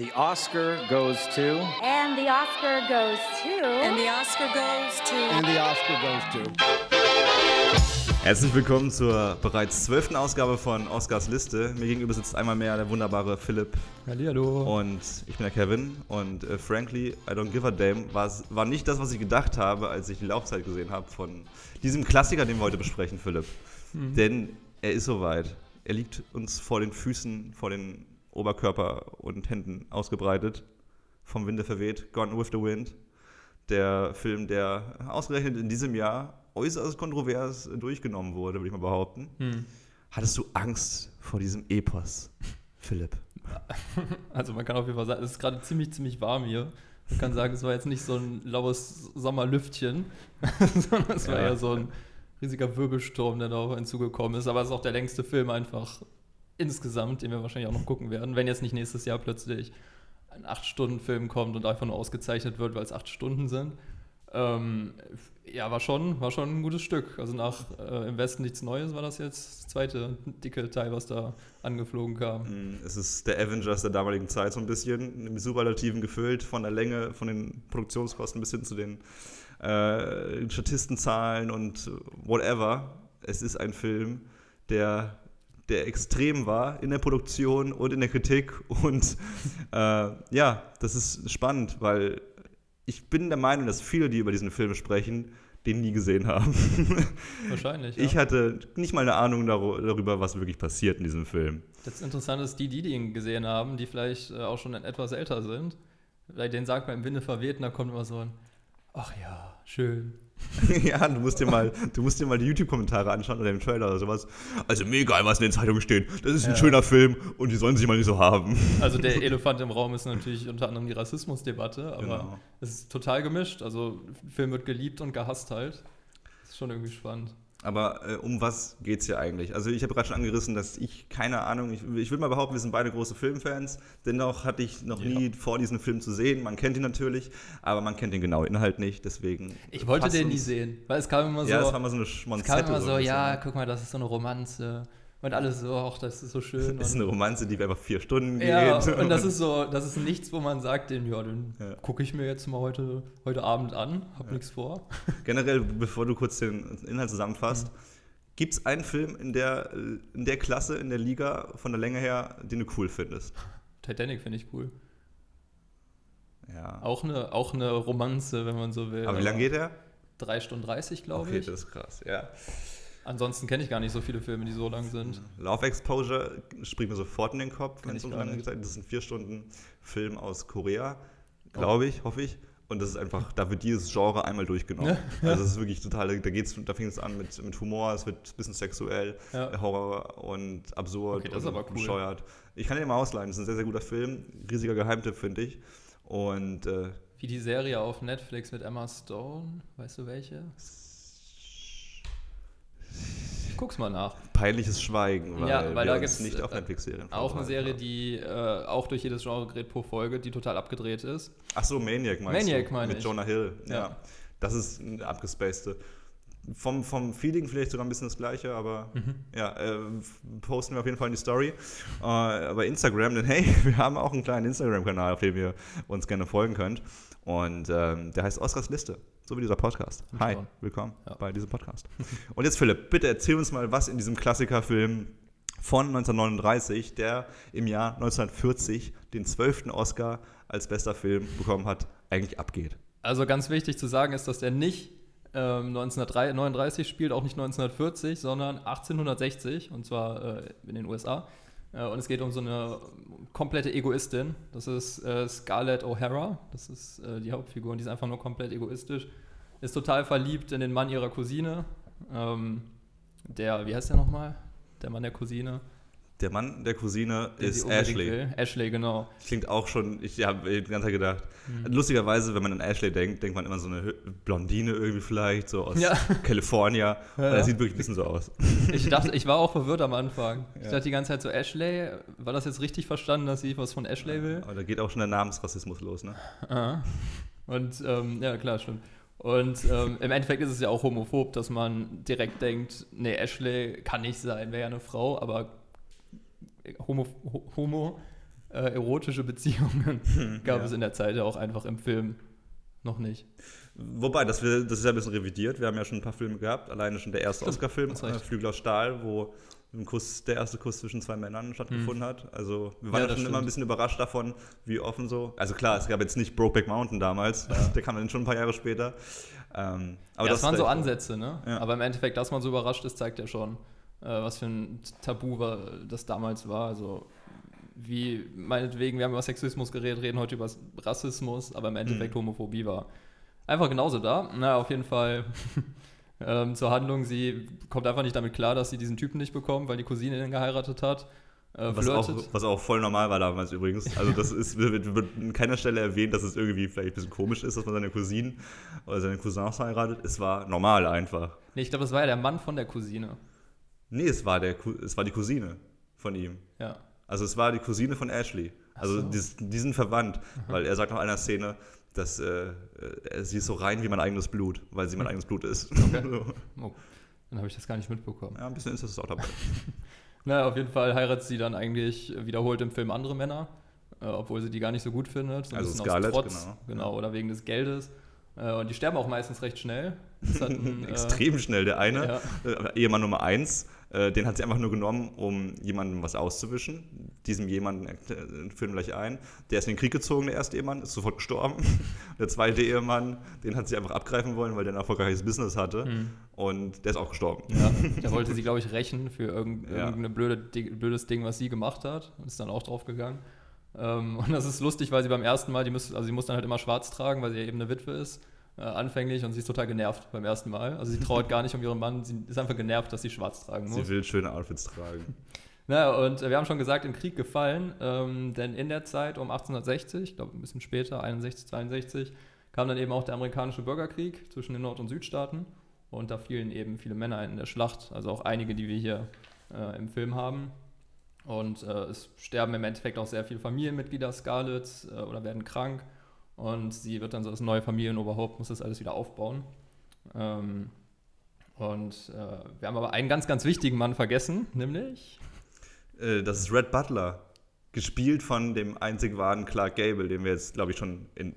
the Oscar goes to. And the Oscar goes to. And the Oscar goes to. And the Oscar goes to. Herzlich willkommen zur bereits zwölften Ausgabe von Oscars Liste. Mir gegenüber sitzt einmal mehr der wunderbare Philipp. Hallihallo. Und ich bin der Kevin. Und äh, frankly, I don't give a damn. War's, war nicht das, was ich gedacht habe, als ich die Laufzeit gesehen habe von diesem Klassiker, den wir heute besprechen, Philipp. Mhm. Denn er ist soweit. Er liegt uns vor den Füßen, vor den Oberkörper und Händen ausgebreitet. Vom Winde verweht. Gone with the Wind. Der Film, der ausgerechnet in diesem Jahr äußerst kontrovers durchgenommen wurde, würde ich mal behaupten. Hm. Hattest du Angst vor diesem Epos, Philipp? Also man kann auf jeden Fall sagen, es ist gerade ziemlich, ziemlich warm hier. Man kann sagen, es war jetzt nicht so ein laues Sommerlüftchen, sondern es war ja so ein riesiger Wirbelsturm, der da auf einen zugekommen ist. Aber es ist auch der längste Film einfach insgesamt, den wir wahrscheinlich auch noch gucken werden, wenn jetzt nicht nächstes Jahr plötzlich ein 8-Stunden-Film kommt und einfach nur ausgezeichnet wird, weil es 8 Stunden sind. Ähm, ja, war schon, war schon ein gutes Stück. Also nach äh, Im Westen nichts Neues war das jetzt das zweite dicke Teil, was da angeflogen kam. Mm, es ist der Avengers der damaligen Zeit so ein bisschen, im Superlativen gefüllt, von der Länge, von den Produktionskosten bis hin zu den äh, Statistenzahlen und whatever. Es ist ein Film, der der extrem war in der Produktion und in der Kritik. Und äh, ja, das ist spannend, weil ich bin der Meinung, dass viele, die über diesen Film sprechen, den nie gesehen haben. Wahrscheinlich. Ja. Ich hatte nicht mal eine Ahnung darüber, was wirklich passiert in diesem Film. Das Interessante ist, die, die ihn gesehen haben, die vielleicht äh, auch schon etwas älter sind, bei denen sagt man im Winde verweht und da kommt immer so ein, ach ja, schön. ja, du musst dir mal, du musst dir mal die YouTube-Kommentare anschauen oder den Trailer oder sowas. Also mir egal, was in den Zeitungen steht. Das ist ein schöner Film und die sollen sich mal nicht so haben. Also der Elefant im Raum ist natürlich unter anderem die Rassismusdebatte, aber genau. es ist total gemischt. Also der Film wird geliebt und gehasst halt. Das ist schon irgendwie spannend. Aber äh, um was geht es hier eigentlich? Also ich habe gerade schon angerissen, dass ich keine Ahnung, ich, ich würde mal behaupten, wir sind beide große Filmfans. Dennoch hatte ich noch ja. nie vor, diesen Film zu sehen. Man kennt ihn natürlich, aber man kennt den genauen Inhalt nicht. Deswegen. Ich wollte den nie sehen, weil es kam immer so. Ja, es war immer so eine Schmonzette. Es kam immer so, ja, guck mal, das ist so eine Romanze. Und alles so, ach, das ist so schön. Das ist eine Romanze, die einfach vier Stunden geht. Ja, und das ist so, das ist nichts, wo man sagt, den, ja, den ja. gucke ich mir jetzt mal heute, heute Abend an, hab ja. nichts vor. Generell, bevor du kurz den Inhalt zusammenfasst, mhm Gibt es einen Film in der, in der Klasse, in der Liga, von der Länge her, den du cool findest? Titanic finde ich cool. Ja. Auch eine, auch eine Romanze, wenn man so will. Aber wie lange geht der? 3 Stunden 30, glaube okay, ich. Okay, das ist krass, ja. Ansonsten kenne ich gar nicht so viele Filme, die so lang sind. Love Exposure springt mir sofort in den Kopf, wenn es so lange gesagt Das ist ein vier Stunden Film aus Korea, glaube ich, hoffe ich. Und das ist einfach, da wird dieses Genre einmal durchgenommen. Ja. Also es ist wirklich total, da geht's, da fängt es an mit, mit Humor, es wird ein bisschen sexuell, ja. Horror und absurd okay, und cool. bescheuert. Ich kann den mal ausleihen, das ist ein sehr, sehr guter Film, riesiger Geheimtipp, finde ich. Und äh, wie die Serie auf Netflix mit Emma Stone, weißt du welche? Guck's mal nach. Peinliches Schweigen, weil, ja, weil da gibt es nicht auf Netflix-Serien Auch eine Serie, die äh, auch durch jedes Genre gerät pro Folge, die total abgedreht ist. Ach so, Maniac meinst Maniac du? meine Mit ich. Jonah Hill, ja. ja. Das ist eine abgespacede. Vom, vom Feeling vielleicht sogar ein bisschen das gleiche, aber mhm. ja, äh, posten wir auf jeden Fall in die Story. Äh, bei Instagram, denn hey, wir haben auch einen kleinen Instagram-Kanal, auf dem ihr uns gerne folgen könnt. Und ähm, der heißt Oscars Liste. So wie dieser Podcast. Hi, willkommen ja. bei diesem Podcast. Und jetzt Philipp, bitte erzähl uns mal, was in diesem Klassikerfilm von 1939, der im Jahr 1940 den 12. Oscar als bester Film bekommen hat, eigentlich abgeht. Also ganz wichtig zu sagen ist, dass der nicht ähm, 1939 spielt, auch nicht 1940, sondern 1860 und zwar äh, in den USA. Äh, und es geht um so eine komplette Egoistin. Das ist äh, Scarlett O'Hara. Das ist äh, die Hauptfigur und die ist einfach nur komplett egoistisch. Ist total verliebt in den Mann ihrer Cousine. Ähm, der, wie heißt der nochmal? Der Mann der Cousine. Der Mann der Cousine der ist Ashley. Will. Ashley, genau. Klingt auch schon, ich habe die ganze Zeit gedacht. Mhm. Lustigerweise, wenn man an Ashley denkt, denkt man immer so eine Blondine irgendwie vielleicht, so aus ja. California. Ja, ja. Das sieht wirklich ein bisschen so aus. Ich dachte, ich war auch verwirrt am Anfang. Ich dachte die ganze Zeit so, Ashley, war das jetzt richtig verstanden, dass sie was von Ashley will? Aber da geht auch schon der Namensrassismus los, ne? Aha. Und ähm, ja, klar, stimmt. Und ähm, im Endeffekt ist es ja auch homophob, dass man direkt denkt, nee, Ashley kann nicht sein, wäre ja eine Frau, aber Homo, Homo äh, erotische Beziehungen gab Ja. es in der Zeit ja auch einfach im Film noch nicht. Wobei, das, wir, das ist ja ein bisschen revidiert. Wir haben ja schon ein paar Filme gehabt. Alleine schon der erste Stimmt, Oscar-Film, äh. Flügel aus Stahl, wo ein Kuss, der erste Kuss zwischen zwei Männern stattgefunden hat. Also wir waren Ja, ja, das schon immer ein stimmt. bisschen überrascht davon, wie offen so. Also klar, es gab jetzt nicht Brokeback Mountain damals. Der kam dann schon ein paar Jahre später. Ähm, aber ja, das, waren so Ansätze, ne? Ja. Aber im Endeffekt, dass man so überrascht ist, zeigt ja schon, äh, was für ein Tabu war, das damals war. Also wie meinetwegen, wir haben über Sexismus geredet, reden heute über Rassismus, aber im Endeffekt Homophobie war einfach genauso da. Na, auf jeden Fall ähm, zur Handlung, sie kommt einfach nicht damit klar, dass sie diesen Typen nicht bekommt, weil die Cousine ihn geheiratet hat. Äh, Was auch, was auch voll normal war damals übrigens. Also das ist, wird, wird an keiner Stelle erwähnt, dass es irgendwie vielleicht ein bisschen komisch ist, dass man seine Cousinen oder seine Cousins heiratet. Es war normal einfach. Nee, ich glaube, das war ja der Mann von der Cousine. Nee, es war, der, es war die Cousine von ihm. Ja. Also es war die Cousine von Ashley. Also so. die, die sind verwandt, weil er sagt nach einer Szene, dass äh, äh, sie ist so rein wie mein eigenes Blut, weil sie mein eigenes Blut ist. Oh, dann habe ich das gar nicht mitbekommen. ja, ein bisschen ist das auch dabei. Na, auf jeden Fall heiratet sie dann eigentlich wiederholt im Film andere Männer, äh, obwohl sie die gar nicht so gut findet. So Also Scarlett, Trotz, genau. genau. Oder wegen des Geldes. Äh, und die sterben auch meistens recht schnell. Ein, äh, Extrem schnell. Der eine, ja. Ehemann Nummer eins, äh, den hat sie einfach nur genommen, um jemandem was auszuwischen. Diesem jemanden äh, führen wir gleich ein. Der ist in den Krieg gezogen, der erste Ehemann, ist sofort gestorben. Der zweite Ehemann, den hat sie einfach abgreifen wollen, weil der ein erfolgreiches Business hatte. Und der ist auch gestorben. Mhm. Ja, da wollte sie, glaube ich, rächen für irgend, Ja. irgendein blöde, blödes Ding, was sie gemacht hat. Und ist dann auch drauf gegangen. Ähm, und das ist lustig, weil sie beim ersten Mal, die muss, also sie muss dann halt immer schwarz tragen, weil sie ja eben eine Witwe ist, äh, anfänglich. Und sie ist total genervt beim ersten Mal. Also sie trauert gar nicht um ihren Mann, sie ist einfach genervt, dass sie schwarz tragen muss. Sie will schöne Outfits tragen. Na, und äh, wir haben schon gesagt, im Krieg gefallen, ähm, denn in der Zeit um 1860, ich glaube ein bisschen später, 61, 62, kam dann eben auch der amerikanische Bürgerkrieg zwischen den Nord- und Südstaaten und da fielen eben viele Männer in der Schlacht, also auch einige, die wir hier äh, im Film haben. Und äh, es sterben im Endeffekt auch sehr viele Familienmitglieder Scarlett äh, oder werden krank und sie wird dann so das neue Familienoberhaupt, muss das alles wieder aufbauen. Ähm, und äh, wir haben aber einen ganz, ganz wichtigen Mann vergessen, nämlich Äh, das ist Red Butler. Gespielt von dem einzig wahren Clark Gable, den wir jetzt, glaube ich, schon in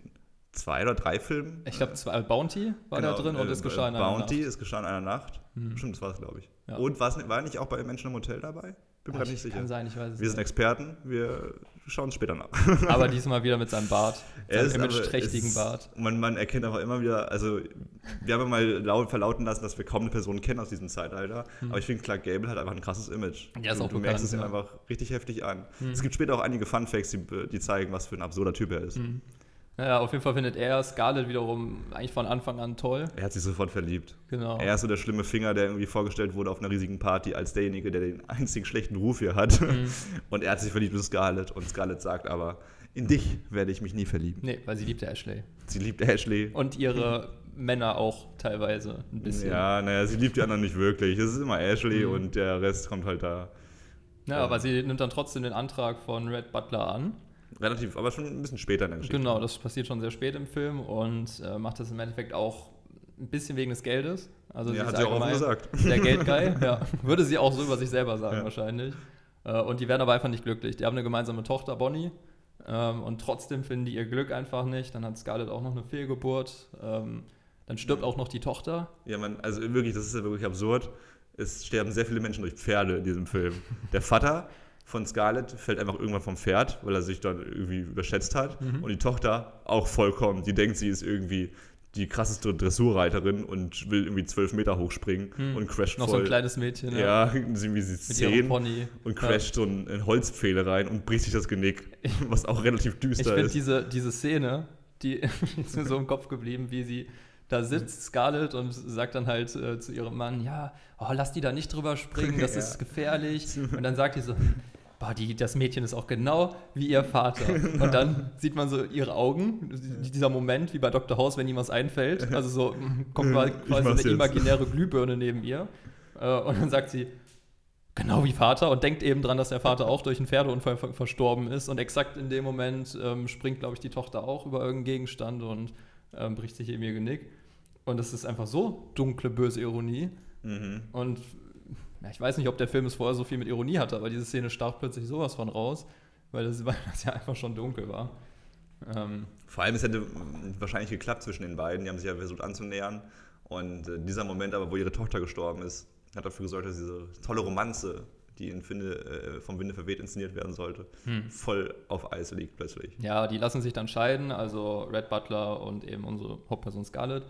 zwei oder drei Filmen. Ich glaube, zwei- Bounty war da drin und äh, es geschah in einer Bounty, Nacht. es geschah in einer Nacht. Hm. Stimmt, das war es, glaube ich. Ja. Und war nicht auch bei Menschen im Hotel dabei? Bin mir gerade nicht sicher. Kann sein, ich weiß es Wir sind nicht. Experten, wir schauen es später nach. Aber diesmal wieder mit seinem Bart. Er Seinem imageträchtigen es- Bart. Man, man erkennt aber immer wieder, also wir haben mal laut verlauten lassen, dass wir kaum eine Person kennen aus diesem Zeitalter. Aber ich finde, Clark Gable hat einfach ein krasses Image. Hm. Ja, ist du, auch du merkst bekannt, es ihm ja. einfach richtig heftig an. Hm. Es gibt später auch einige Fun Facts, die, die zeigen, was für ein absurder Typ er ist. Hm. Ja, auf jeden Fall findet er Scarlett wiederum eigentlich von Anfang an toll. Er hat sich sofort verliebt. Genau. Er ist so der schlimme Finger, der irgendwie vorgestellt wurde auf einer riesigen Party als derjenige, der den einzigen schlechten Ruf hier hat. Mhm. Und er hat sich verliebt in Scarlett. Und Scarlett sagt aber, in dich werde ich mich nie verlieben. Nee, weil sie liebt ja Ashley. Sie liebt Ashley. Und ihre Männer auch teilweise ein bisschen. Ja, naja, sie liebt die anderen nicht wirklich. Es ist immer Ashley Mhm. und der Rest kommt halt da Ja, aber sie nimmt dann trotzdem den Antrag von Red Butler an. Relativ, aber schon ein bisschen später in der Geschichte. Genau, das passiert schon sehr spät im Film und äh, macht das im Endeffekt auch ein bisschen wegen des Geldes. Also Ja, hat sie auch offen gesagt. Sehr geldgeil, ja. Würde sie auch so über sich selber sagen Ja. wahrscheinlich. Äh, und die werden aber einfach nicht glücklich. Die haben eine gemeinsame Tochter, Bonnie. Ähm, und trotzdem finden die ihr Glück einfach nicht. Dann hat Scarlett auch noch eine Fehlgeburt. Ähm, dann stirbt auch noch die Tochter. Ja, man, also wirklich, das ist ja wirklich absurd. Es sterben sehr viele Menschen durch Pferde in diesem Film. Der Vater von Scarlett fällt einfach irgendwann vom Pferd, weil er sich dann irgendwie überschätzt hat. Mhm. Und die Tochter auch vollkommen. Die denkt, sie ist irgendwie die krasseste Dressurreiterin und will irgendwie zwölf Meter hochspringen Mhm. und crasht Noch voll. so ein kleines Mädchen. ja, irgendwie sie zehn Pony. und crasht so in, Holzpfähle rein und bricht sich das Genick, was auch relativ Ich düster finde ist. diese, diese Szene, die ist mir so im Kopf geblieben, wie sie da sitzt, Scarlett, und sagt dann halt äh, zu ihrem Mann, ja, oh, lass die da nicht drüber springen, das Ja. ist gefährlich. Und dann sagt die so, boah, die, das Mädchen ist auch genau wie ihr Vater. Und dann sieht man so ihre Augen, dieser Moment, wie bei Dr. House, wenn ihm was einfällt. Also so mm, kommt quasi eine jetzt. imaginäre Glühbirne neben ihr. Äh, Und dann sagt sie, Genau wie Vater und denkt eben dran, dass der Vater auch durch einen Pferdeunfall ver verstorben ist. Und exakt in dem Moment ähm, springt, glaube ich, die Tochter auch über irgendeinen Gegenstand und ähm, bricht sich eben ihr Genick. Und das ist einfach so dunkle, böse Ironie. Mhm. Und ja, ich weiß nicht, ob der Film es vorher so viel mit Ironie hatte, aber diese Szene stach plötzlich sowas von raus. weil das, weil das ja einfach schon dunkel war. Ähm, Vor allem, es hätte wahrscheinlich geklappt zwischen den beiden. Die haben sich ja versucht anzunähern. Und äh, dieser Moment aber, wo ihre Tochter gestorben ist, hat dafür gesorgt, dass diese tolle Romanze, die in Finde, äh, vom Winde verweht inszeniert werden sollte, voll auf Eis liegt plötzlich. ja, die lassen sich dann scheiden, also Red Butler und eben unsere Hauptperson Scarlett.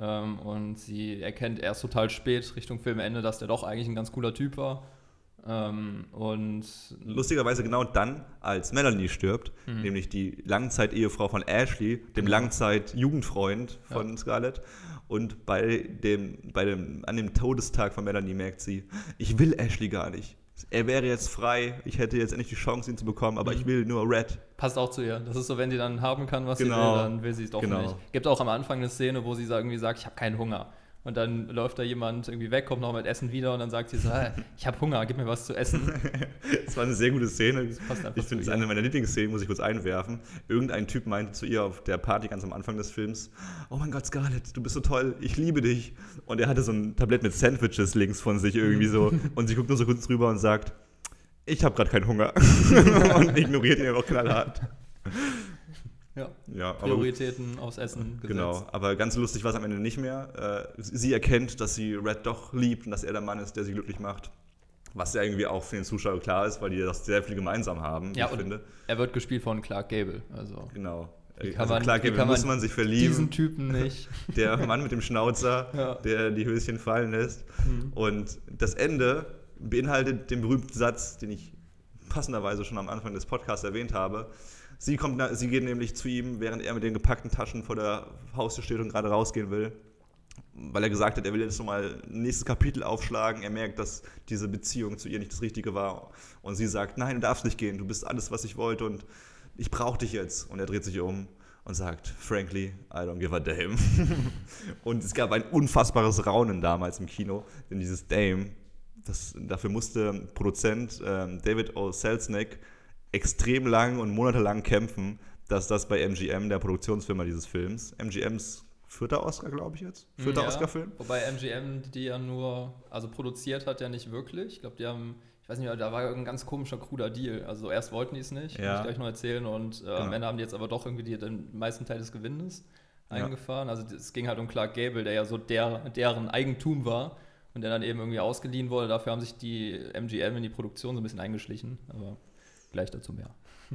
Ähm, und sie erkennt erst total spät Richtung Filmende, dass der doch eigentlich ein ganz cooler Typ war. Ähm, und Lustigerweise genau dann, als Melanie stirbt, Mhm. nämlich die Langzeit-Ehefrau von Ashley, dem Genau. Langzeit-Jugendfreund von Scarlett. Und bei dem, bei dem, an dem Todestag von Melanie merkt sie, ich will Ashley gar nicht. Er wäre jetzt frei, ich hätte jetzt endlich die Chance, ihn zu bekommen, Mhm. aber ich will nur Red. passt auch zu ihr. Das ist so, wenn sie dann haben kann, was sie Genau. will, dann will sie es doch Genau. nicht. Gibt auch am Anfang eine Szene, wo sie irgendwie sagt, ich habe keinen Hunger. Und dann läuft da jemand irgendwie weg, kommt noch mit Essen wieder und dann sagt sie so, "Hey, ich habe Hunger, gib mir was zu essen. Das war eine sehr gute Szene. passt einfach Ich finde, es ist eine meiner Lieblingsszenen, muss ich kurz einwerfen. Irgendein Typ meinte zu ihr auf der Party ganz am Anfang des Films, oh mein Gott, Scarlett, du bist so toll, ich liebe dich. Und er hatte so ein Tablett mit Sandwiches links von sich irgendwie so. Und sie guckt nur so kurz drüber und sagt, ich habe gerade keinen Hunger. und ignoriert ihn einfach knallhart. Ja. Ja, aber Prioritäten aufs Essen gesetzt. Genau, aber ganz lustig war es am Ende nicht mehr. Äh, sie erkennt, dass sie Red doch liebt und dass er der Mann ist, der sie glücklich macht. Was ja irgendwie auch für den Zuschauer klar ist, weil die das sehr viel gemeinsam haben, Ja, ich und finde. er wird gespielt von Clark Gable. Also Genau. Wie kann also man- wie Gable kann muss man man sich diesen verlieben. Typen nicht. Der Mann mit dem Schnauzer, Ja. der die Höschen fallen lässt. Mhm. Und das Ende beinhaltet den berühmten Satz, den ich passenderweise schon am Anfang des Podcasts erwähnt habe. Sie, kommt, sie geht nämlich zu ihm, während er mit den gepackten Taschen vor der Haustür steht und gerade rausgehen will. Weil er gesagt hat, er will jetzt nochmal ein nächstes Kapitel aufschlagen. Er merkt, dass diese Beziehung zu ihr nicht das Richtige war. Und sie sagt, nein, du darfst nicht gehen, du bist alles, was ich wollte und ich brauche dich jetzt. Und er dreht sich um und sagt, frankly, I don't give a damn. und es gab ein unfassbares Raunen damals im Kino, denn dieses Dame, das, dafür musste Produzent ähm, David O. Selznick extrem lang und monatelang kämpfen, dass das bei MGM, der Produktionsfirma dieses Films, MGMs vierter Oscar, glaube ich jetzt, vierter Ja, Oscar-Film, Wobei MGM die ja nur, also produziert hat ja nicht wirklich. Ich glaube, die haben, ich weiß nicht, da war irgendein ganz komischer, kruder Deal. Also erst wollten die es nicht, Ja. kann ich gleich noch erzählen. Und äh, am Genau. Ende haben die jetzt aber doch irgendwie die, den meisten Teil des Gewinnes Ja. eingefahren. Also es ging halt um Clark Gable, der ja so der, deren Eigentum war und der dann eben irgendwie ausgeliehen wurde. Dafür haben sich die MGM in die Produktion so ein bisschen eingeschlichen. Aber gleich dazu mehr.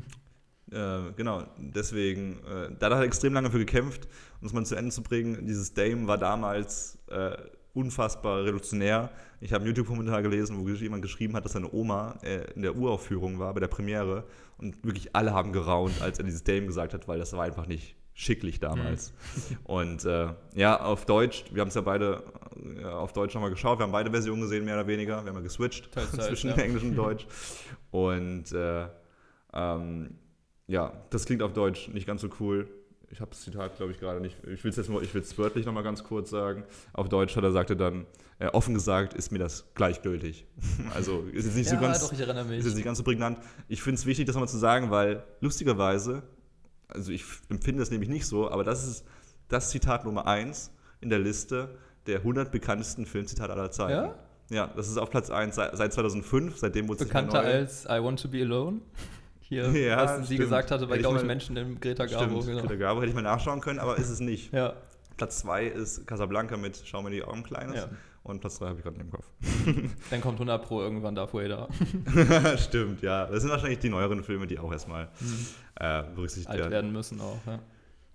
Genau, deswegen, äh, da hat er extrem lange für gekämpft, um es mal zu Ende zu bringen. Dieses Dame war damals äh, unfassbar revolutionär. Ich habe einen YouTube-Kommentar gelesen, wo jemand geschrieben hat, dass seine Oma äh, in der Uraufführung war, bei der Premiere. Und wirklich alle haben geraunt, als er dieses Dame gesagt hat, weil das war einfach nicht schicklich damals. Und äh, ja, auf Deutsch, wir haben es ja beide äh, auf Deutsch nochmal geschaut, wir haben beide Versionen gesehen, mehr oder weniger. Wir haben ja geswitcht teils, zwischen ja. Englisch und Deutsch. Und äh, ähm, ja, das klingt auf Deutsch nicht ganz so cool. Ich habe das Zitat, glaube ich, gerade nicht. Ich will es jetzt mal, ich will es wörtlich nochmal ganz kurz sagen. Auf Deutsch hat er sagte dann, äh, offen gesagt ist mir das gleichgültig. also ist jetzt nicht so ja, ganz, doch, ich erinnere mich. ist jetzt nicht ganz so prägnant. Ich finde es wichtig, das nochmal zu sagen, weil lustigerweise, also ich empfinde das nämlich nicht so, aber das ist das Zitat Nummer 1 in der Liste der 100 bekanntesten Filmzitate aller Zeiten. Ja? Ja, das ist auf Platz 1 seit, seit 2005, seitdem wurde es Bekannter als I Want to Be Alone. Hier, Ja, was sie stimmt. gesagt hatte, ich glaube ich, mal- Menschen im Greta Garbo. Stimmt, Genau. Greta Garbo hätte ich mal nachschauen können, aber ist es nicht. Ja, Platz 2 ist Casablanca mit Schau mir die Augen Kleines. Ja. Und Platz 3 habe ich gerade nicht im Kopf. dann kommt 100 Pro irgendwann da vorher da. Stimmt, ja. Das sind wahrscheinlich die neueren Filme, die auch erstmal äh, berücksichtigt alt werden. werden müssen auch. Ja.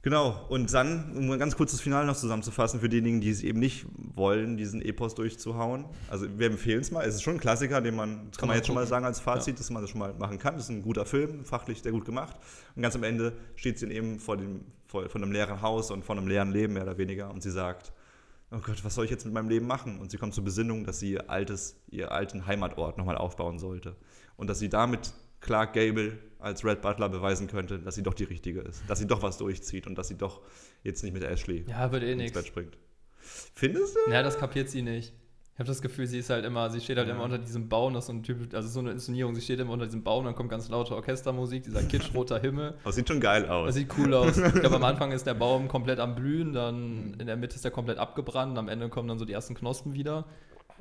Genau, und dann, um ein ganz kurzes Finale noch zusammenzufassen, für diejenigen, die es eben nicht wollen, diesen Epos durchzuhauen. Also wir empfehlen es mal. Es ist schon ein Klassiker, den man, das kann, man jetzt schon mal sagen als Fazit, dass man das schon mal machen kann. Das ist ein guter Film, fachlich sehr gut gemacht. Und ganz am Ende steht sie eben vor, dem, vor, vor einem leeren Haus und vor einem leeren Leben mehr oder weniger und sie sagt, oh Gott, was soll ich jetzt mit meinem Leben machen? Und sie kommt zur Besinnung, dass sie ihr altes, ihr alten Heimatort nochmal aufbauen sollte. Und dass sie damit Clark Gable als Red Butler beweisen könnte, dass sie doch die Richtige ist. Dass sie doch was durchzieht und dass sie doch jetzt nicht mit Ashley ja, wird eh ins nichts. Bett springt. Findest du? Ja, das kapiert sie nicht. Ich habe das Gefühl, sie ist halt immer, sie steht halt immer unter diesem Baum, das ist so ein Typ, also so eine Inszenierung, sie steht immer unter diesem Baum, dann kommt ganz laute Orchestermusik, dieser kitschroter Himmel. Aber sieht schon geil aus. Das sieht cool aus. Ich glaube, am Anfang ist der Baum komplett am Blühen, dann in der Mitte ist er komplett abgebrannt und am Ende kommen dann so die ersten Knospen wieder.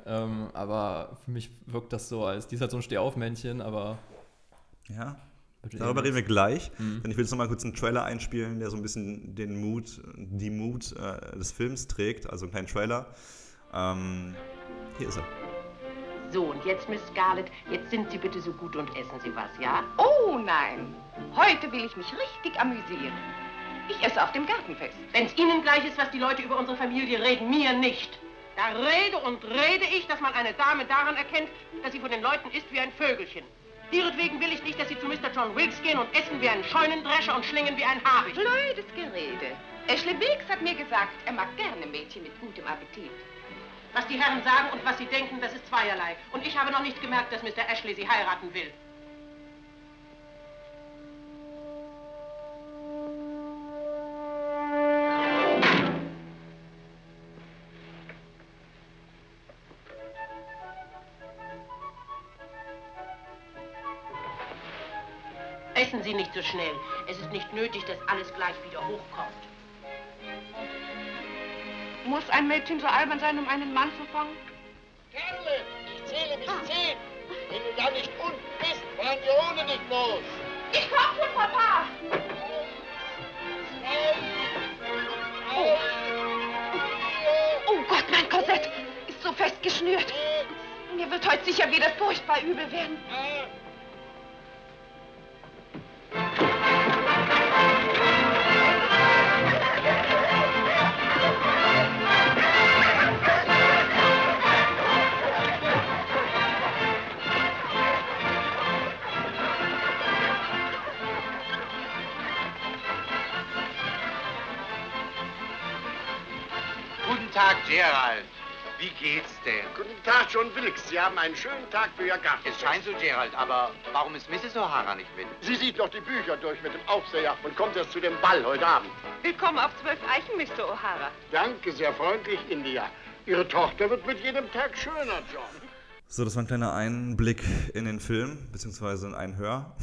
Ähm, aber für mich wirkt das so als, die ist halt so ein Stehaufmännchen, aber ja. Darüber reden wir gleich, denn ich will jetzt noch mal kurz einen Trailer einspielen, der so ein bisschen den Mut, die Mut äh, des Films trägt, also einen kleinen Trailer. Ähm, hier ist er. So, und jetzt, Miss Scarlett, jetzt sind Sie bitte so gut und essen Sie was, ja? Oh nein, heute will ich mich richtig amüsieren. Ich esse auf dem Gartenfest. Wenn's Ihnen gleich ist, was die Leute über unsere Familie reden, mir nicht. Da rede und rede ich, dass man eine Dame daran erkennt, dass sie von den Leuten ist wie ein Vögelchen. Ihretwegen will ich nicht, dass Sie zu Mr. John Wilkes gehen und essen wie ein Scheunendrescher und schlingen wie ein Habicht. Blödes Gerede. Ashley Wilkes hat mir gesagt, er mag gerne Mädchen mit gutem Appetit. Was die Herren sagen und was sie denken, das ist zweierlei. Und ich habe noch nicht gemerkt, dass Mr. Ashley sie heiraten will. Essen Sie nicht so schnell. Es ist nicht nötig, dass alles gleich wieder hochkommt. Muss ein Mädchen so albern sein, um einen Mann zu fangen? Kerle, ich zähle bis zehn. Wenn du da nicht unten bist, fahren wir ohne dich los. Ich komm schon, Papa! Oh. Oh Gott, mein Korsett ist so fest geschnürt. Mir wird heute sicher wieder furchtbar übel werden. Gerald. Wie geht's denn? Guten Tag, John Wilkes. Sie haben einen schönen Tag für Ihr Garten. Es scheint so, Gerald, aber warum ist Mrs. O'Hara nicht mit? Sie sieht noch die Bücher durch mit dem Aufseher und kommt erst zu dem Ball heute Abend. Willkommen auf zwölf Eichen, Mr. O'Hara. Danke, sehr freundlich, India. Ihre Tochter wird mit jedem Tag schöner, John. So, das war ein kleiner Einblick in den Film, beziehungsweise in ein Hör.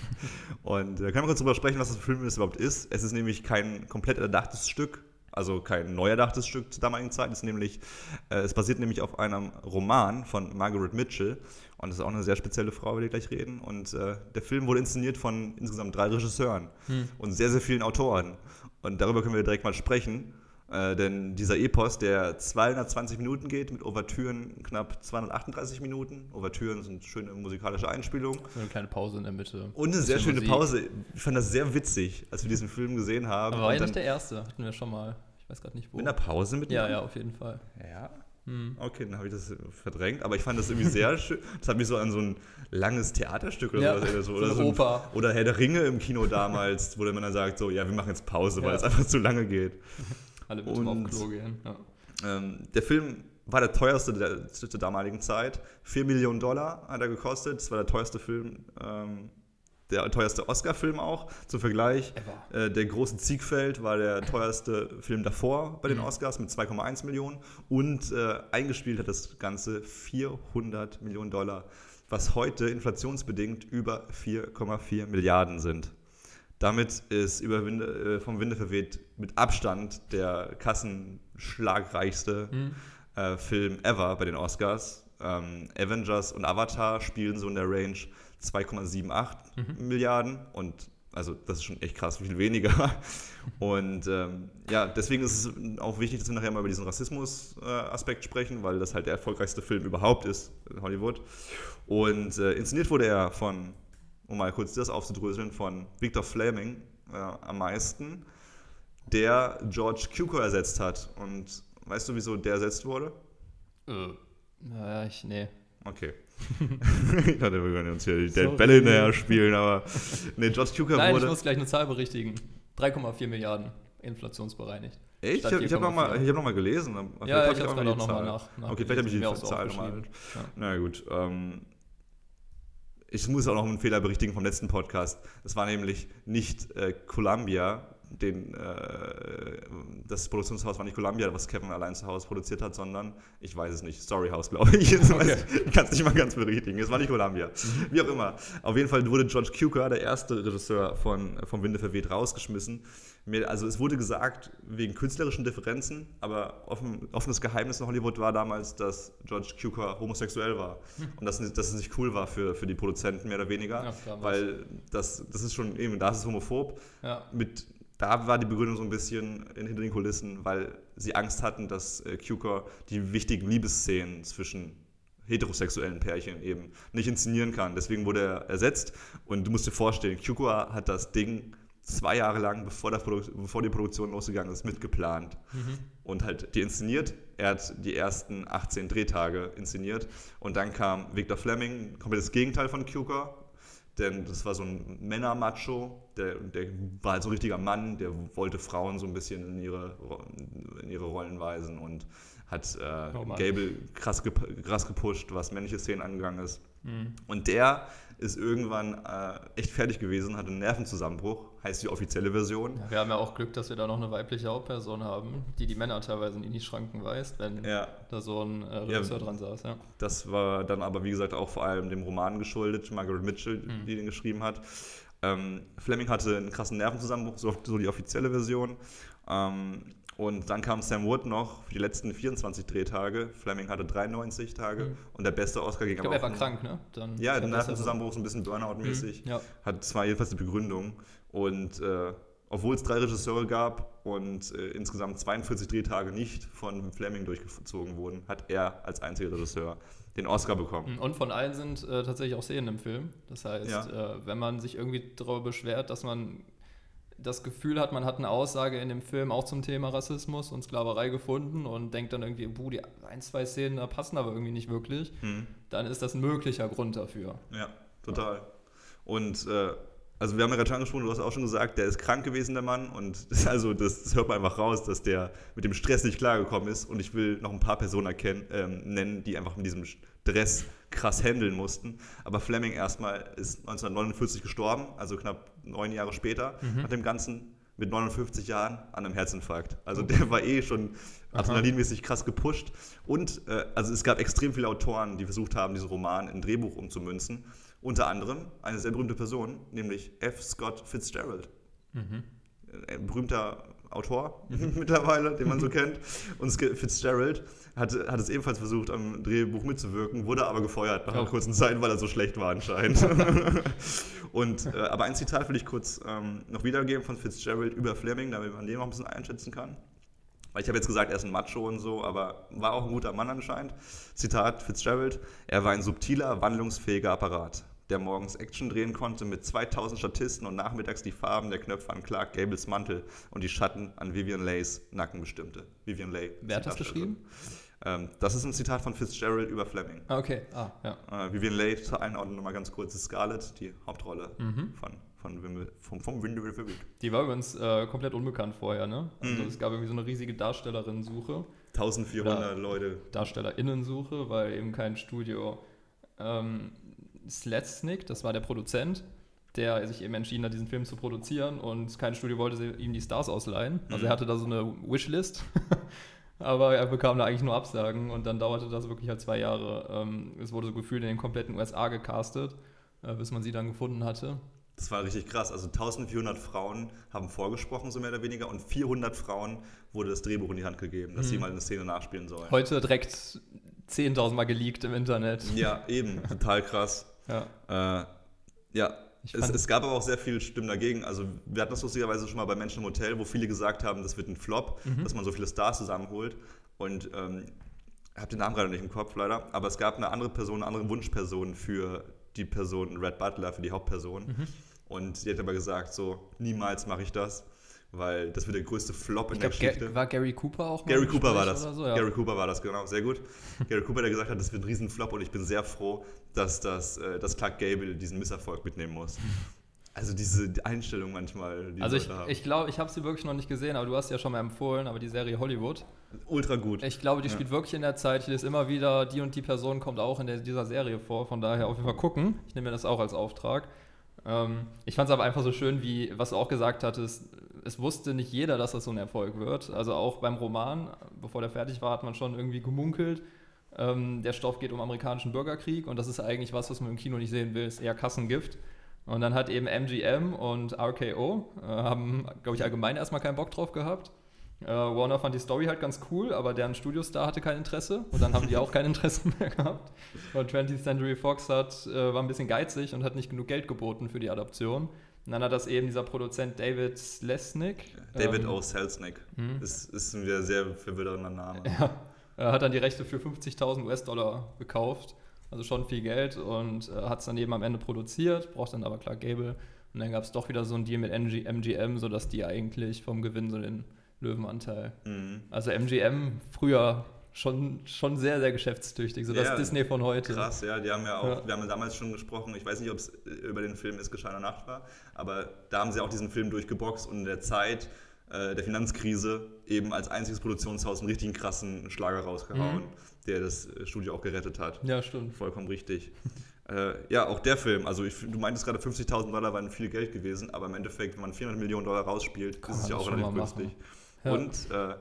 Und äh, können wir kurz darüber sprechen, was das für ein Film überhaupt ist. Es ist nämlich kein komplett erdachtes Stück, also kein neu erdachtes Stück zur damaligen Zeit. Es, ist nämlich, äh, es basiert nämlich auf einem Roman von Margaret Mitchell. Und das ist auch eine sehr spezielle Frau, über die wir gleich reden. Und äh, der Film wurde inszeniert von insgesamt drei Regisseuren und sehr, sehr vielen Autoren. Und darüber können wir direkt mal sprechen. Äh, denn dieser Epos, der 220 Minuten geht, mit Ouvertüren knapp 238 Minuten. Ouvertüren sind schöne musikalische Einspielungen. So eine kleine Pause in der Mitte. Und eine sehr schöne Musik. Pause. Ich fand das sehr witzig, als wir diesen Film gesehen haben. Aber war ja nicht der erste, hatten wir schon mal. Ich weiß gerade nicht wo. mit einer Pause mit ja, ja, auf jeden Fall. Ja. Okay, dann habe ich das verdrängt. Aber ich fand das irgendwie sehr schön. Das hat mich so an so ein langes Theaterstück oder Ja, sowas erinnert. So, oder so ein-. Oder Herr der Ringe im Kino damals, wo man dann sagt, so, ja, wir machen jetzt Pause, weil Ja. es einfach zu lange geht. Alle bitte mal Und- auf Klo gehen. Ja. Ähm, der Film war der teuerste der, zur damaligen Zeit. 4 Millionen Dollar hat er gekostet. Das war der teuerste Film, ähm, der teuerste Oscar-Film auch. Zum Vergleich, äh, der große Ziegfeld war der teuerste Film davor bei den Oscars mit 2,1 Millionen. Und äh, eingespielt hat das Ganze 400 Millionen Dollar, was heute inflationsbedingt über 4,4 Milliarden sind. Damit ist über Winde, äh, vom Winde verweht mit Abstand der kassenschlagreichste äh, Film ever bei den Oscars. Ähm, Avengers und Avatar spielen so in der Range 2,78 Milliarden und also das ist schon echt krass, viel weniger. Und ähm, ja, deswegen ist es auch wichtig, dass wir nachher mal über diesen Rassismus-Aspekt sprechen, weil das halt der erfolgreichste Film überhaupt ist in Hollywood. Und äh, inszeniert wurde er von, um mal kurz das aufzudröseln, von Victor Fleming äh, am meisten, der George Cukor ersetzt hat. Und weißt du, wieso der ersetzt wurde? Äh, naja, ich, nee. Okay. ich dachte, wir können uns hier die. Bälle hinterher spielen, aber nee, George Cukor Nein, ich wurde. muss gleich eine Zahl berichtigen. 3,4 Milliarden inflationsbereinigt. Echt? Ich Statt habe hab noch, mal- 4,4. ich hab noch mal gelesen. vielleicht Ja, hab ich auch gerade die auch noch mal Zahl. nach- Okay, vielleicht habe ich die Zahl nochmal. Ja. Na gut. Ähm, ich muss auch noch einen Fehler berichtigen vom letzten Podcast. Das war nämlich nicht äh, Columbia, den, äh, das Produktionshaus war nicht Columbia, was Kevin allein zu Hause produziert hat, sondern, ich weiß es nicht, Storyhouse, glaube ich. Ich ich kann es nicht mal ganz berichtigen. Es war nicht Columbia. Wie auch immer. Auf jeden Fall wurde George Cukor, der erste Regisseur von Vom Winde verweht, rausgeschmissen. Also es wurde gesagt, wegen künstlerischen Differenzen, aber offen, offenes Geheimnis in Hollywood war damals, dass George Cukor homosexuell war. Und dass, dass es nicht cool war für, für die Produzenten, mehr oder weniger. Ja, weil das, das ist schon eben, da ist es homophob. Ja. Mit, da war die Begründung so ein bisschen in, hinter den Kulissen, weil sie Angst hatten, dass äh, Cukor die wichtigen Liebesszenen zwischen heterosexuellen Pärchen eben nicht inszenieren kann. Deswegen wurde er ersetzt. Und du musst dir vorstellen, Cukor hat das Ding zwei Jahre lang, bevor, bevor die Produktion losgegangen ist, mitgeplant und halt die inszeniert. Er hat die ersten 18 Drehtage inszeniert und dann kam Victor Fleming, komplett das Gegenteil von Cukor, denn das war so ein Männermacho, der, der war halt so ein richtiger Mann, der wollte Frauen so ein bisschen in ihre, in ihre Rollen weisen und hat äh, Oh. Gable krass, krass gepusht, was männliche Szenen angegangen ist. Mhm. Und der ist irgendwann äh, echt fertig gewesen, hatte einen Nervenzusammenbruch, heißt die offizielle Version. Wir haben ja auch Glück, dass wir da noch eine weibliche Hauptperson haben, die die Männer teilweise in die Schranken weist, wenn Ja. da so ein äh, Regisseur dran saß. Ja. Das war dann aber, wie gesagt, auch vor allem dem Roman geschuldet, Margaret Mitchell, die den geschrieben hat. Ähm, Fleming hatte einen krassen Nervenzusammenbruch, so, so die offizielle Version. Ähm, und dann kam Sam Wood noch für die letzten 24 Drehtage. Fleming hatte 93 Tage und der beste Oscar ging Ich glaube, er aber war auch- krank, ne? Dann Ja, er besser Nervenzusammenbruch ist ein bisschen Burnout-mäßig. Mhm, ja. Hat zwar jedenfalls die Begründung. Und äh, obwohl es drei Regisseure gab und äh, insgesamt 42 Drehtage nicht von Fleming durchgezogen wurden, hat er als einziger Regisseur den Oscar bekommen. Und von allen sind äh, tatsächlich auch Szenen im Film. Das heißt, Ja. äh, wenn man sich irgendwie darüber beschwert, dass man das Gefühl hat, man hat eine Aussage in dem Film auch zum Thema Rassismus und Sklaverei gefunden und denkt dann irgendwie, buh, die ein, zwei Szenen da passen aber irgendwie nicht wirklich, Mhm. dann ist das ein möglicher Grund dafür. Ja, total. Und äh, also wir haben ja gerade schon angesprochen, du hast auch schon gesagt, der ist krank gewesen, der Mann. Und das, also das, das hört man einfach raus, dass der mit dem Stress nicht klargekommen ist. Und ich will noch ein paar Personen erkennen, ähm, nennen, die einfach mit diesem Stress krass handeln mussten. Aber Fleming erstmal ist 1949 gestorben, also knapp neun Jahre später, nach dem Ganzen mit 59 Jahren an einem Herzinfarkt. Also der war eh schon adrenalinmäßig krass gepusht. Und äh, also es gab extrem viele Autoren, die versucht haben, diesen Roman in ein Drehbuch umzumünzen. Unter anderem eine sehr berühmte Person, nämlich F. Scott Fitzgerald. Ein berühmter Autor mittlerweile, den man so kennt. Und Fitzgerald hat, hat es ebenfalls versucht, am Drehbuch mitzuwirken, wurde aber gefeuert nach einer kurzen Zeit, weil er so schlecht war anscheinend. und, äh, aber ein Zitat will ich kurz ähm, noch wiedergeben von Fitzgerald über Fleming, damit man den auch ein bisschen einschätzen kann. Weil ich habe jetzt gesagt, er ist ein Macho und so, aber war auch ein guter Mann anscheinend. Zitat Fitzgerald, er war ein subtiler, wandlungsfähiger Apparat, der morgens Action drehen konnte mit 2000 Statisten und nachmittags die Farben der Knöpfe an Clark Gables Mantel und die Schatten an Vivian Leys Nacken bestimmte. Vivian ist Wer hat das geschrieben? Ähm, das ist ein Zitat von Fitzgerald über Fleming. Ah, okay. Ah, ja. Äh, Vivian Leigh, zur Einordnung nochmal ganz kurz, ist Scarlett, die Hauptrolle Mhm. von, von, Wimmel- vom, vom Winde Week. Die war übrigens äh, komplett unbekannt vorher, ne? Also Mhm. es gab irgendwie so eine riesige Darstellerinnen-Suche. 1400 Leute. DarstellerInnen-Suche, weil eben kein Studio ähm, Sletsnik, das war der Produzent, der sich eben entschieden hat, diesen Film zu produzieren und kein Studio wollte ihm die Stars ausleihen. Also Mhm. er hatte da so eine Wishlist, aber er bekam da eigentlich nur Absagen und dann dauerte das wirklich halt zwei Jahre. Ähm, es wurde so gefühlt in den kompletten USA gecastet, äh, bis man sie dann gefunden hatte. Das war richtig krass. Also 1400 Frauen haben vorgesprochen, so mehr oder weniger, und 400 Frauen wurde das Drehbuch in die Hand gegeben, dass Mhm. sie mal eine Szene nachspielen sollen. Heute direkt 10.000 Mal geleakt im Internet. Ja, eben, total krass. Ja. Äh, ja, es, es gab aber auch sehr viele Stimmen dagegen. Also wir hatten das lustigerweise schon mal bei Menschen im Hotel, wo viele gesagt haben, das wird ein Flop, Mhm. dass man so viele Stars zusammenholt. Und ähm, ich habe den Namen gerade nicht im Kopf leider, aber es gab eine andere Person, eine andere Wunschperson für die Person Red Butler, für die Hauptperson. Mhm. Und die hat aber gesagt, so, niemals mache ich das, weil das wird der größte Flop in Ich der glaube, Geschichte. war Gary Cooper auch mal Gary Cooper war das. So, ja. Gary Cooper war das, genau, sehr gut. Gary Cooper, der gesagt hat, das wird ein Riesenflop und ich bin sehr froh, dass, das, äh, dass Clark Gable diesen Misserfolg mitnehmen muss. Also diese Einstellung manchmal, die Also ich, haben. ich glaube, ich habe sie wirklich noch nicht gesehen, aber du hast sie ja schon mal empfohlen, aber die Serie Hollywood. Ultra gut. Ich glaube, die Ja. spielt wirklich in der Zeit, hier ist immer wieder, die und die Person kommt auch in der, dieser Serie vor, von daher auf jeden Fall gucken. Ich nehme mir das auch als Auftrag. Ähm, ich fand es aber einfach so schön, wie, was du auch gesagt hattest, es wusste nicht jeder, dass das so ein Erfolg wird. Also auch beim Roman, bevor der fertig war, hat man schon irgendwie gemunkelt. Ähm, der Stoff geht um amerikanischen Bürgerkrieg und das ist eigentlich was, was man im Kino nicht sehen will, ist eher Kassengift. Und dann hat eben MGM und RKO, äh, haben, glaube ich, allgemein erstmal keinen Bock drauf gehabt. Äh, Warner fand die Story halt ganz cool, aber deren Studiostar hatte kein Interesse und dann haben die auch kein Interesse mehr gehabt. Und 20th Century Fox hat, äh, war ein bisschen geizig und hat nicht genug Geld geboten für die Adaption. Und dann hat das eben dieser Produzent David Slesnick. David ähm, O. Selznick. Mhm. Ist, ist ein sehr, verwirrender Name. Ja, er hat dann die Rechte für 50.000 US-Dollar gekauft, also schon viel Geld und äh, hat es dann eben am Ende produziert, braucht dann aber klar Gable. Und dann gab es doch wieder so einen Deal mit NG MGM, sodass die eigentlich vom Gewinn so den Löwenanteil. Mhm. Also MGM früher schon, schon sehr, sehr geschäftstüchtig, so das Ja, Disney von heute. Krass, ja, die haben ja auch, Ja. wir haben ja damals schon gesprochen, ich weiß nicht, ob es über den Film Es geschah in der Nacht war, aber da haben sie auch diesen Film durchgeboxt und in der Zeit äh, der Finanzkrise eben als einziges Produktionshaus einen richtigen krassen Schlager rausgehauen, der das äh, Studio auch gerettet hat. Mhm. Ja, stimmt. Vollkommen richtig. äh, ja, auch der Film, also ich, du meintest gerade 50.000 Dollar waren viel Geld gewesen, aber im Endeffekt, wenn man 400 Millionen Dollar rausspielt, Kann ist es ja auch relativ günstig. Ja. Und äh,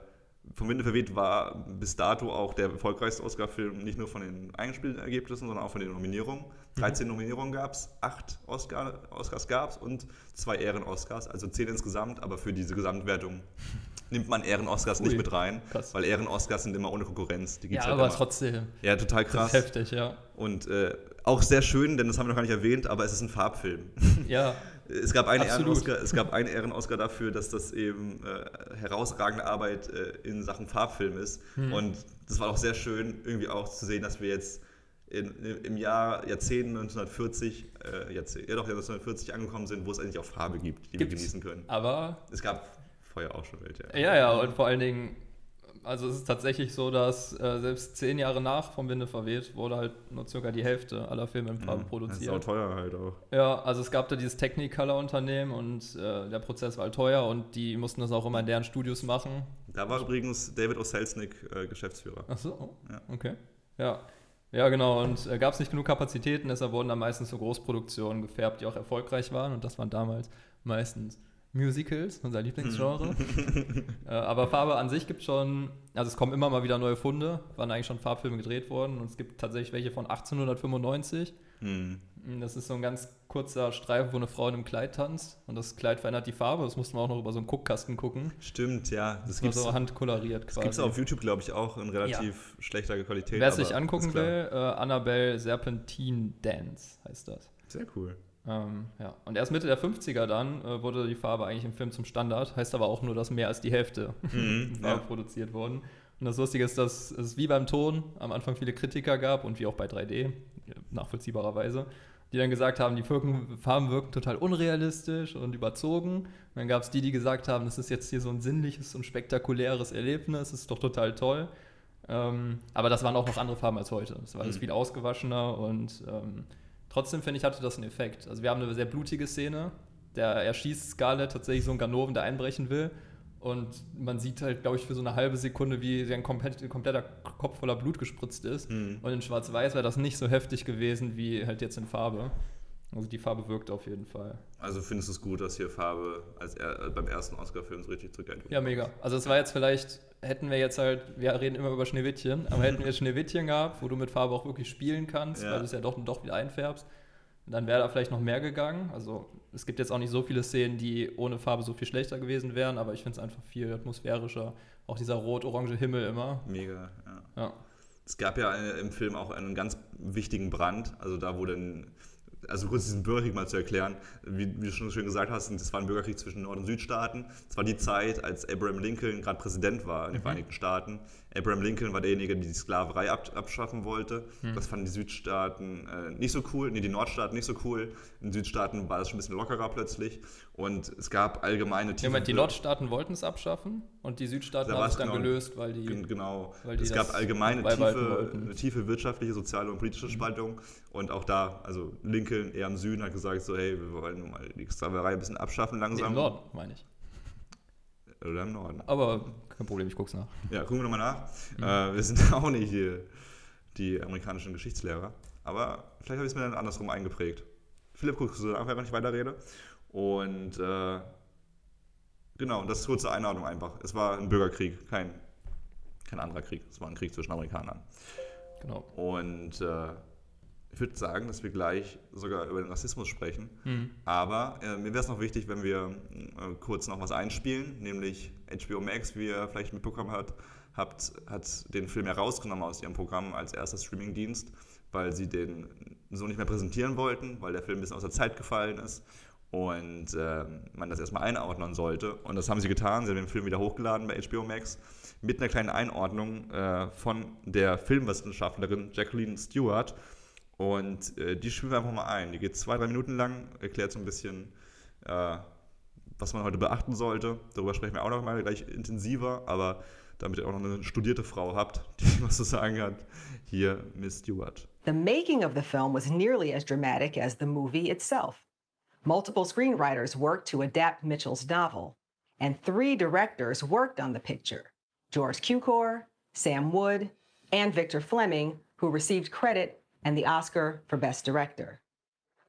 vom Winde verweht war bis dato auch der erfolgreichste Oscar-Film nicht nur von den eingespielten Ergebnissen, sondern auch von den Nominierungen. Mhm. 13 Nominierungen gab es, 8 Oscar, Oscars gab es und zwei Ehren-Oscars, also 10 insgesamt, aber für diese Gesamtwertung nimmt man Ehren-Oscars nicht mit rein, krass. weil Ehren-Oscars sind immer ohne Konkurrenz. Die Ja, gibt's halt aber immer. trotzdem. Ja, total Das krass. ist heftig, ja. Und äh, auch sehr schön, denn das haben wir noch gar nicht erwähnt, aber es ist ein Farbfilm. Ja, Es gab einen Absolut. Ehren-Oscar, es gab einen Ehren-Oscar dafür, dass das eben äh, herausragende Arbeit äh, in Sachen Farbfilm ist. Hm. Und das war auch sehr schön, irgendwie auch zu sehen, dass wir jetzt in, im Jahr Jahrzehnt 1940, äh, Jahrzehnt, ja doch, 1940 angekommen sind, wo es eigentlich auch Farbe gibt, die wir Gibt's. genießen können. aber Es gab vorher auch schon welche. Ja, ja, und vor allen Dingen, also es ist tatsächlich so, dass äh, selbst zehn Jahre nach Vom Winde verweht wurde halt nur circa die Hälfte aller Filme in Farbe Das ist auch produziert. teuer halt auch. Ja, also es gab da dieses Technicolor-Unternehmen und äh, der Prozess war halt teuer und die mussten das auch immer in deren Studios machen. Da war übrigens David O. Selznick äh, Geschäftsführer. Ach so, Ja. okay. Ja. Ja, genau. Und äh, gab es nicht genug Kapazitäten, deshalb wurden dann meistens so Großproduktionen gefärbt, die auch erfolgreich waren. Und das waren damals meistens Musicals, unser Lieblingsgenre. äh, aber Farbe an sich gibt schon, also es kommen immer mal wieder neue Funde, wann eigentlich schon Farbfilme gedreht wurden. Und es gibt tatsächlich welche von 1895. Hm. Das ist so ein ganz kurzer Streifen, wo eine Frau in einem Kleid tanzt. Und das Kleid verändert die Farbe. Das mussten wir auch noch über so einen Guckkasten gucken. Stimmt, ja. Das Das war gibt's, so handkoloriert das quasi. gibt's auf YouTube, glaube ich, auch in relativ schlechter Qualität. Wer es sich angucken will, äh, Annabelle Serpentine Dance heißt das. Sehr cool. Ähm, ja. Und erst Mitte der 50er dann äh, wurde die Farbe eigentlich im Film zum Standard. Heißt aber auch nur, dass mehr als die Hälfte Mhm, ja. produziert wurden. Und das Lustige ist, dass es wie beim Ton am Anfang viele Kritiker gab und wie auch bei 3D, nachvollziehbarerweise, die dann gesagt haben, die Farben wirken total unrealistisch und überzogen. Und dann gab es die, die gesagt haben, das ist jetzt hier so ein sinnliches und spektakuläres Erlebnis, das ist doch total toll. Ähm, aber das waren auch noch andere Farben als heute. Das war alles Mhm. viel ausgewaschener und ähm, trotzdem finde ich, hatte das einen Effekt. Also wir haben eine sehr blutige Szene. Der erschießt Scarlett tatsächlich so einen Ganoven, der einbrechen will. Und man sieht halt, glaube ich, für so eine halbe Sekunde, wie sein komplett, kompletter Kopf voller Blut gespritzt ist. Mhm. Und in Schwarz-Weiß wäre das nicht so heftig gewesen wie halt jetzt in Farbe. Also die Farbe wirkt auf jeden Fall. Also findest du es gut, dass hier Farbe als er, beim ersten Oscar-Film so richtig zurückgeht? Ja, mega. Also es war jetzt vielleicht, hätten wir jetzt halt, wir reden immer über Schneewittchen, aber hätten wir Schneewittchen gehabt, wo du mit Farbe auch wirklich spielen kannst, Ja. weil du es ja doch, doch wieder einfärbst, dann wäre da vielleicht noch mehr gegangen. Also es gibt jetzt auch nicht so viele Szenen, die ohne Farbe so viel schlechter gewesen wären, aber ich finde es einfach viel atmosphärischer. Auch dieser rot-orange Himmel immer. Mega, ja. Ja. Es gab ja äh, im Film auch einen ganz wichtigen Brand, also da wo dann, also kurz diesen Bürgerkrieg mal zu erklären, wie, wie du schon schön gesagt hast, das war ein Bürgerkrieg zwischen Nord- und Südstaaten. Es war die Zeit, als Abraham Lincoln gerade Präsident war in den Vereinigten Staaten. Abraham Lincoln war derjenige, der die Sklaverei ab, abschaffen wollte. Das fanden die Südstaaten äh, nicht so cool, nee, die Nordstaaten nicht so cool. In den Südstaaten war das schon ein bisschen lockerer plötzlich. Und es gab allgemeine Ja, Moment, die Nordstaaten wollten es abschaffen und die Südstaaten haben es dann genau- gelöst, weil die. Gen- Genau. weil die es gab allgemeine tiefe. Mhm. eine tiefe wirtschaftliche, soziale und politische Spaltung. Und auch da, also Lincoln eher im Süden hat gesagt, so hey, wir wollen mal die Sklaverei ein bisschen abschaffen langsam. Im Norden, meine ich. Oder im Norden. Aber kein Problem, ich guck's nach. Ja, gucken wir nochmal nach. Mhm. Äh, wir sind auch nicht hier die amerikanischen Geschichtslehrer. Aber vielleicht habe ich es mir dann andersrum eingeprägt. Philipp, guckst du nach, während ich weiterrede. Und äh, Genau, und das ist kurze Einordnung einfach. Es war ein Bürgerkrieg, kein, kein anderer Krieg. Es war ein Krieg zwischen Amerikanern. Genau. Und äh, ich würde sagen, dass wir gleich sogar über den Rassismus sprechen. Mhm. Aber äh, mir wäre es noch wichtig, wenn wir äh, kurz noch was einspielen, nämlich HBO Max, wie ihr vielleicht mitbekommen habt, habt, hat den Film herausgenommen aus ihrem Programm als erster Streamingdienst, weil sie den so nicht mehr präsentieren wollten, weil der Film ein bisschen aus der Zeit gefallen ist und äh, man das erstmal einordnen sollte. Und das haben sie getan. Sie haben den Film wieder hochgeladen bei HBO Max mit einer kleinen Einordnung äh, von der Filmwissenschaftlerin Jacqueline Stewart. Und äh, die spielen wir einfach mal ein. Die geht zwei, drei Minuten lang, erklärt so ein bisschen, äh, was man heute beachten sollte. Darüber sprechen wir auch noch mal gleich intensiver, aber damit ihr auch noch eine studierte Frau habt, die was zu sagen hat, hier Miss Stewart. The making of the film was nearly as dramatic as the movie itself. Multiple screenwriters worked to adapt Mitchell's novel, and three directors worked on the picture George Cukor, Sam Wood, and Victor Fleming, who received credit and the Oscar for Best Director.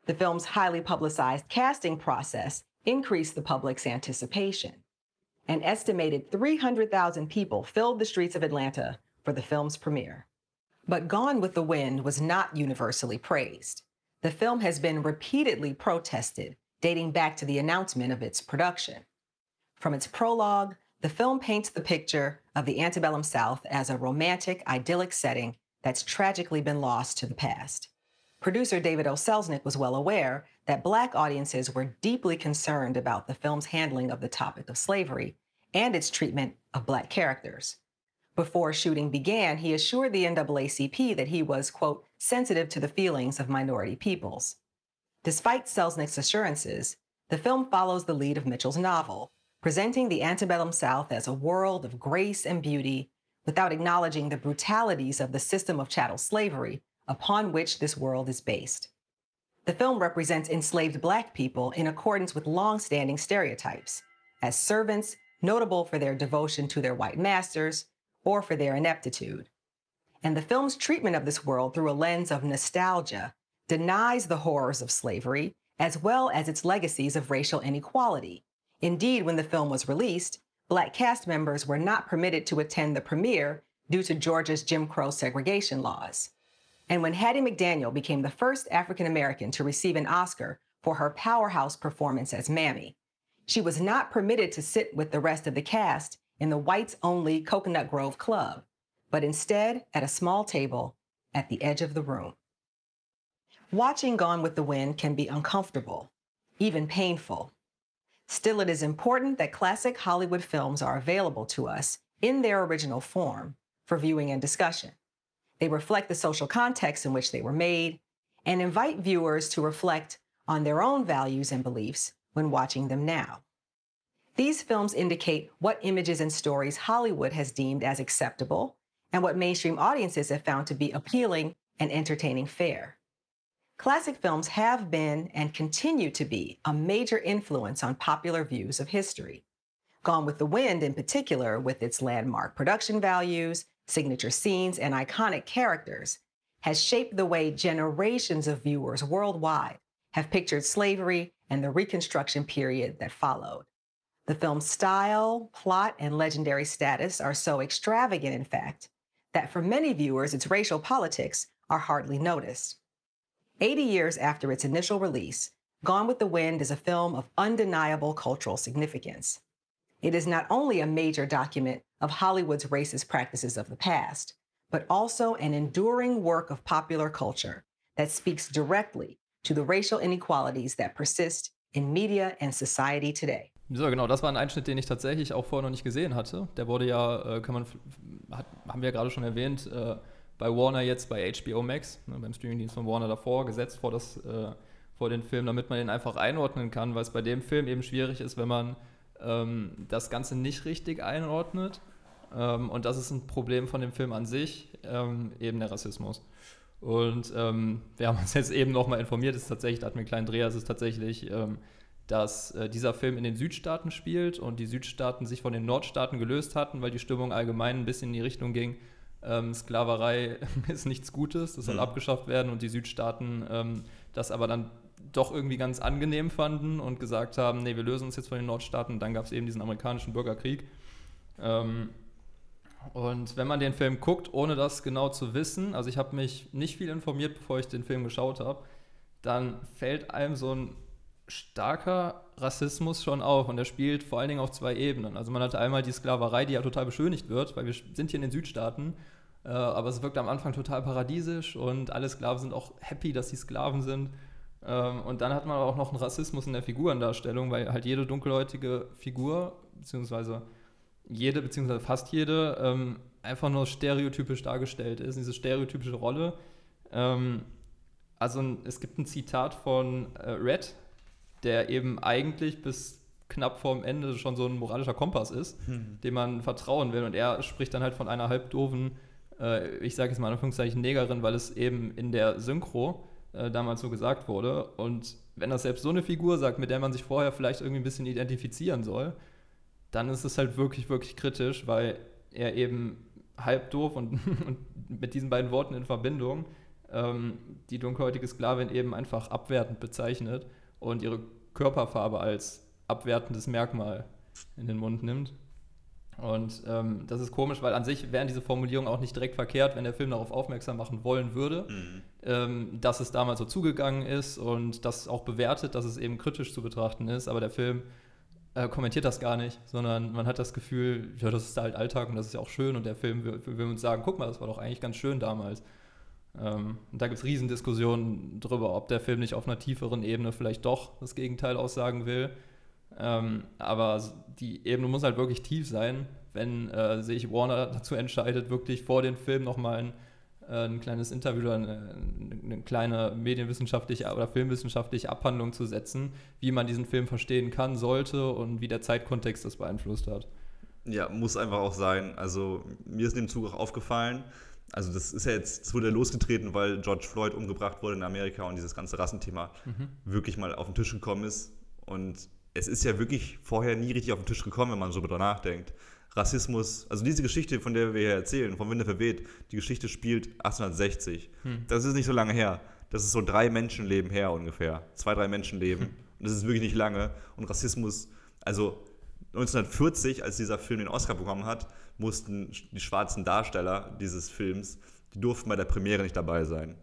The film's highly publicized casting process increased the public's anticipation. An estimated 300,000 people filled the streets of Atlanta for the film's premiere. But Gone with the Wind was not universally praised. The film has been repeatedly protested, dating back to the announcement of its production. From its prologue, the film paints the picture of the antebellum South as a romantic, idyllic setting that's tragically been lost to the past. Producer David O. Selznick was well aware that Black audiences were deeply concerned about the film's handling of the topic of slavery and its treatment of Black characters. Before shooting began, he assured the NAACP that he was, quote, sensitive to the feelings of minority peoples. Despite Selznick's assurances, the film follows the lead of Mitchell's novel, presenting the antebellum South as a world of grace and beauty without acknowledging the brutalities of the system of chattel slavery upon which this world is based. The film represents enslaved Black people in accordance with long-standing stereotypes as servants notable for their devotion to their white masters or for their ineptitude. And the film's treatment of this world through a lens of nostalgia denies the horrors of slavery as well as its legacies of racial inequality. Indeed, when the film was released, Black cast members were not permitted to attend the premiere due to Georgia's Jim Crow segregation laws. And when Hattie McDaniel became the first African American to receive an Oscar for her powerhouse performance as Mammy, she was not permitted to sit with the rest of the cast in the whites only Coconut Grove Club, but instead at a small table at the edge of the room. Watching Gone with the Wind can be uncomfortable, even painful. Still, it is important that classic Hollywood films are available to us in their original form for viewing and discussion. They reflect the social context in which they were made and invite viewers to reflect on their own values and beliefs when watching them now. These films indicate what images and stories Hollywood has deemed as acceptable and what mainstream audiences have found to be appealing and entertaining fare. Classic films have been and continue to be a major influence on popular views of history. Gone with the Wind, in particular, with its landmark production values, signature scenes, and iconic characters, has shaped the way generations of viewers worldwide have pictured slavery and the Reconstruction period that followed. The film's style, plot, and legendary status are so extravagant, in fact, that for many viewers, its racial politics are hardly noticed. 80 years after its initial release, Gone with the Wind is a film of undeniable cultural significance. It is not only a major document of Hollywood's racist practices of the past, but also an enduring work of popular culture that speaks directly to the racial inequalities that persist in media and society today. So, genau, das war ein Einschnitt, den ich tatsächlich auch vorher noch nicht gesehen hatte. Der wurde ja, äh, kann man, hat, haben wir ja gerade schon erwähnt, äh, bei Warner jetzt bei HBO Max, ne, beim Streamingdienst von Warner davor, gesetzt vor, das, äh, vor den Film, damit man den einfach einordnen kann, weil es bei dem Film eben schwierig ist, wenn man ähm, das Ganze nicht richtig einordnet. Ähm, und das ist ein Problem von dem Film an sich, ähm, eben der Rassismus. Und ähm, wir haben uns jetzt eben nochmal informiert, es ist tatsächlich, da hatten wir einen kleinen Dreher, es ist tatsächlich ähm, dass äh, dieser Film in den Südstaaten spielt und die Südstaaten sich von den Nordstaaten gelöst hatten, weil die Stimmung allgemein ein bisschen in die Richtung ging, ähm, Sklaverei ist nichts Gutes, das soll mhm. abgeschafft werden und die Südstaaten ähm, das aber dann doch irgendwie ganz angenehm fanden und gesagt haben, nee, wir lösen uns jetzt von den Nordstaaten. Und dann gab es eben diesen amerikanischen Bürgerkrieg. Ähm, und wenn man den Film guckt, ohne das genau zu wissen, also ich habe mich nicht viel informiert, bevor ich den Film geschaut habe, dann fällt einem so ein starker Rassismus schon auf und der spielt vor allen Dingen auf zwei Ebenen. Also man hat einmal die Sklaverei, die ja total beschönigt wird, weil wir sind hier in den Südstaaten, äh, aber es wirkt am Anfang total paradiesisch und alle Sklaven sind auch happy, dass sie Sklaven sind. Ähm, und dann hat man auch noch einen Rassismus in der Figurendarstellung, weil halt jede dunkelhäutige Figur, beziehungsweise jede, beziehungsweise fast jede, ähm, einfach nur stereotypisch dargestellt ist, diese stereotypische Rolle. Ähm, also es gibt ein Zitat von äh, Red, der eben eigentlich bis knapp vorm Ende schon so ein moralischer Kompass ist, hm. dem man vertrauen will. Und er spricht dann halt von einer halbdoofen, äh, ich sage jetzt mal in Anführungszeichen Negerin, weil es eben in der Synchro äh, damals so gesagt wurde. Und wenn das selbst so eine Figur sagt, mit der man sich vorher vielleicht irgendwie ein bisschen identifizieren soll, dann ist es halt wirklich, wirklich kritisch, weil er eben halb doof und, und mit diesen beiden Worten in Verbindung ähm, die dunkelhäutige Sklavin eben einfach abwertend bezeichnet und ihre Körperfarbe als abwertendes Merkmal in den Mund nimmt. Und ähm, das ist komisch, weil an sich wären diese Formulierungen auch nicht direkt verkehrt, wenn der Film darauf aufmerksam machen wollen würde, mhm. ähm, dass es damals so zugegangen ist und das auch bewertet, dass es eben kritisch zu betrachten ist. Aber der Film äh, kommentiert das gar nicht, sondern man hat das Gefühl, ja, das ist halt Alltag und das ist ja auch schön und der Film will, will uns sagen, guck mal, das war doch eigentlich ganz schön damals. Ähm, und da gibt es Riesendiskussionen darüber, ob der Film nicht auf einer tieferen Ebene vielleicht doch das Gegenteil aussagen will. Ähm, aber die Ebene muss halt wirklich tief sein, wenn äh, sich Warner dazu entscheidet, wirklich vor dem Film nochmal ein, äh, ein kleines Interview oder eine, eine, kleine medienwissenschaftliche oder filmwissenschaftliche Abhandlung zu setzen, wie man diesen Film verstehen kann, sollte und wie der Zeitkontext das beeinflusst hat. Ja, muss einfach auch sein. Also mir ist in dem Zug auch aufgefallen, also das ist ja jetzt, es wurde losgetreten, weil George Floyd umgebracht wurde in Amerika und dieses ganze Rassenthema mhm. wirklich mal auf den Tisch gekommen ist. Und es ist ja wirklich vorher nie richtig auf den Tisch gekommen, wenn man so darüber nachdenkt. Rassismus, also diese Geschichte, von der wir hier erzählen, von Winde verweht, die Geschichte spielt 1860. Hm. Das ist nicht so lange her. Das ist so drei Menschenleben her ungefähr. Zwei, drei Menschenleben. Hm. Und das ist wirklich nicht lange. Und Rassismus, also 1940, als dieser Film den Oscar bekommen hat, mussten die schwarzen Darsteller dieses Films, die durften bei der Premiere nicht dabei sein,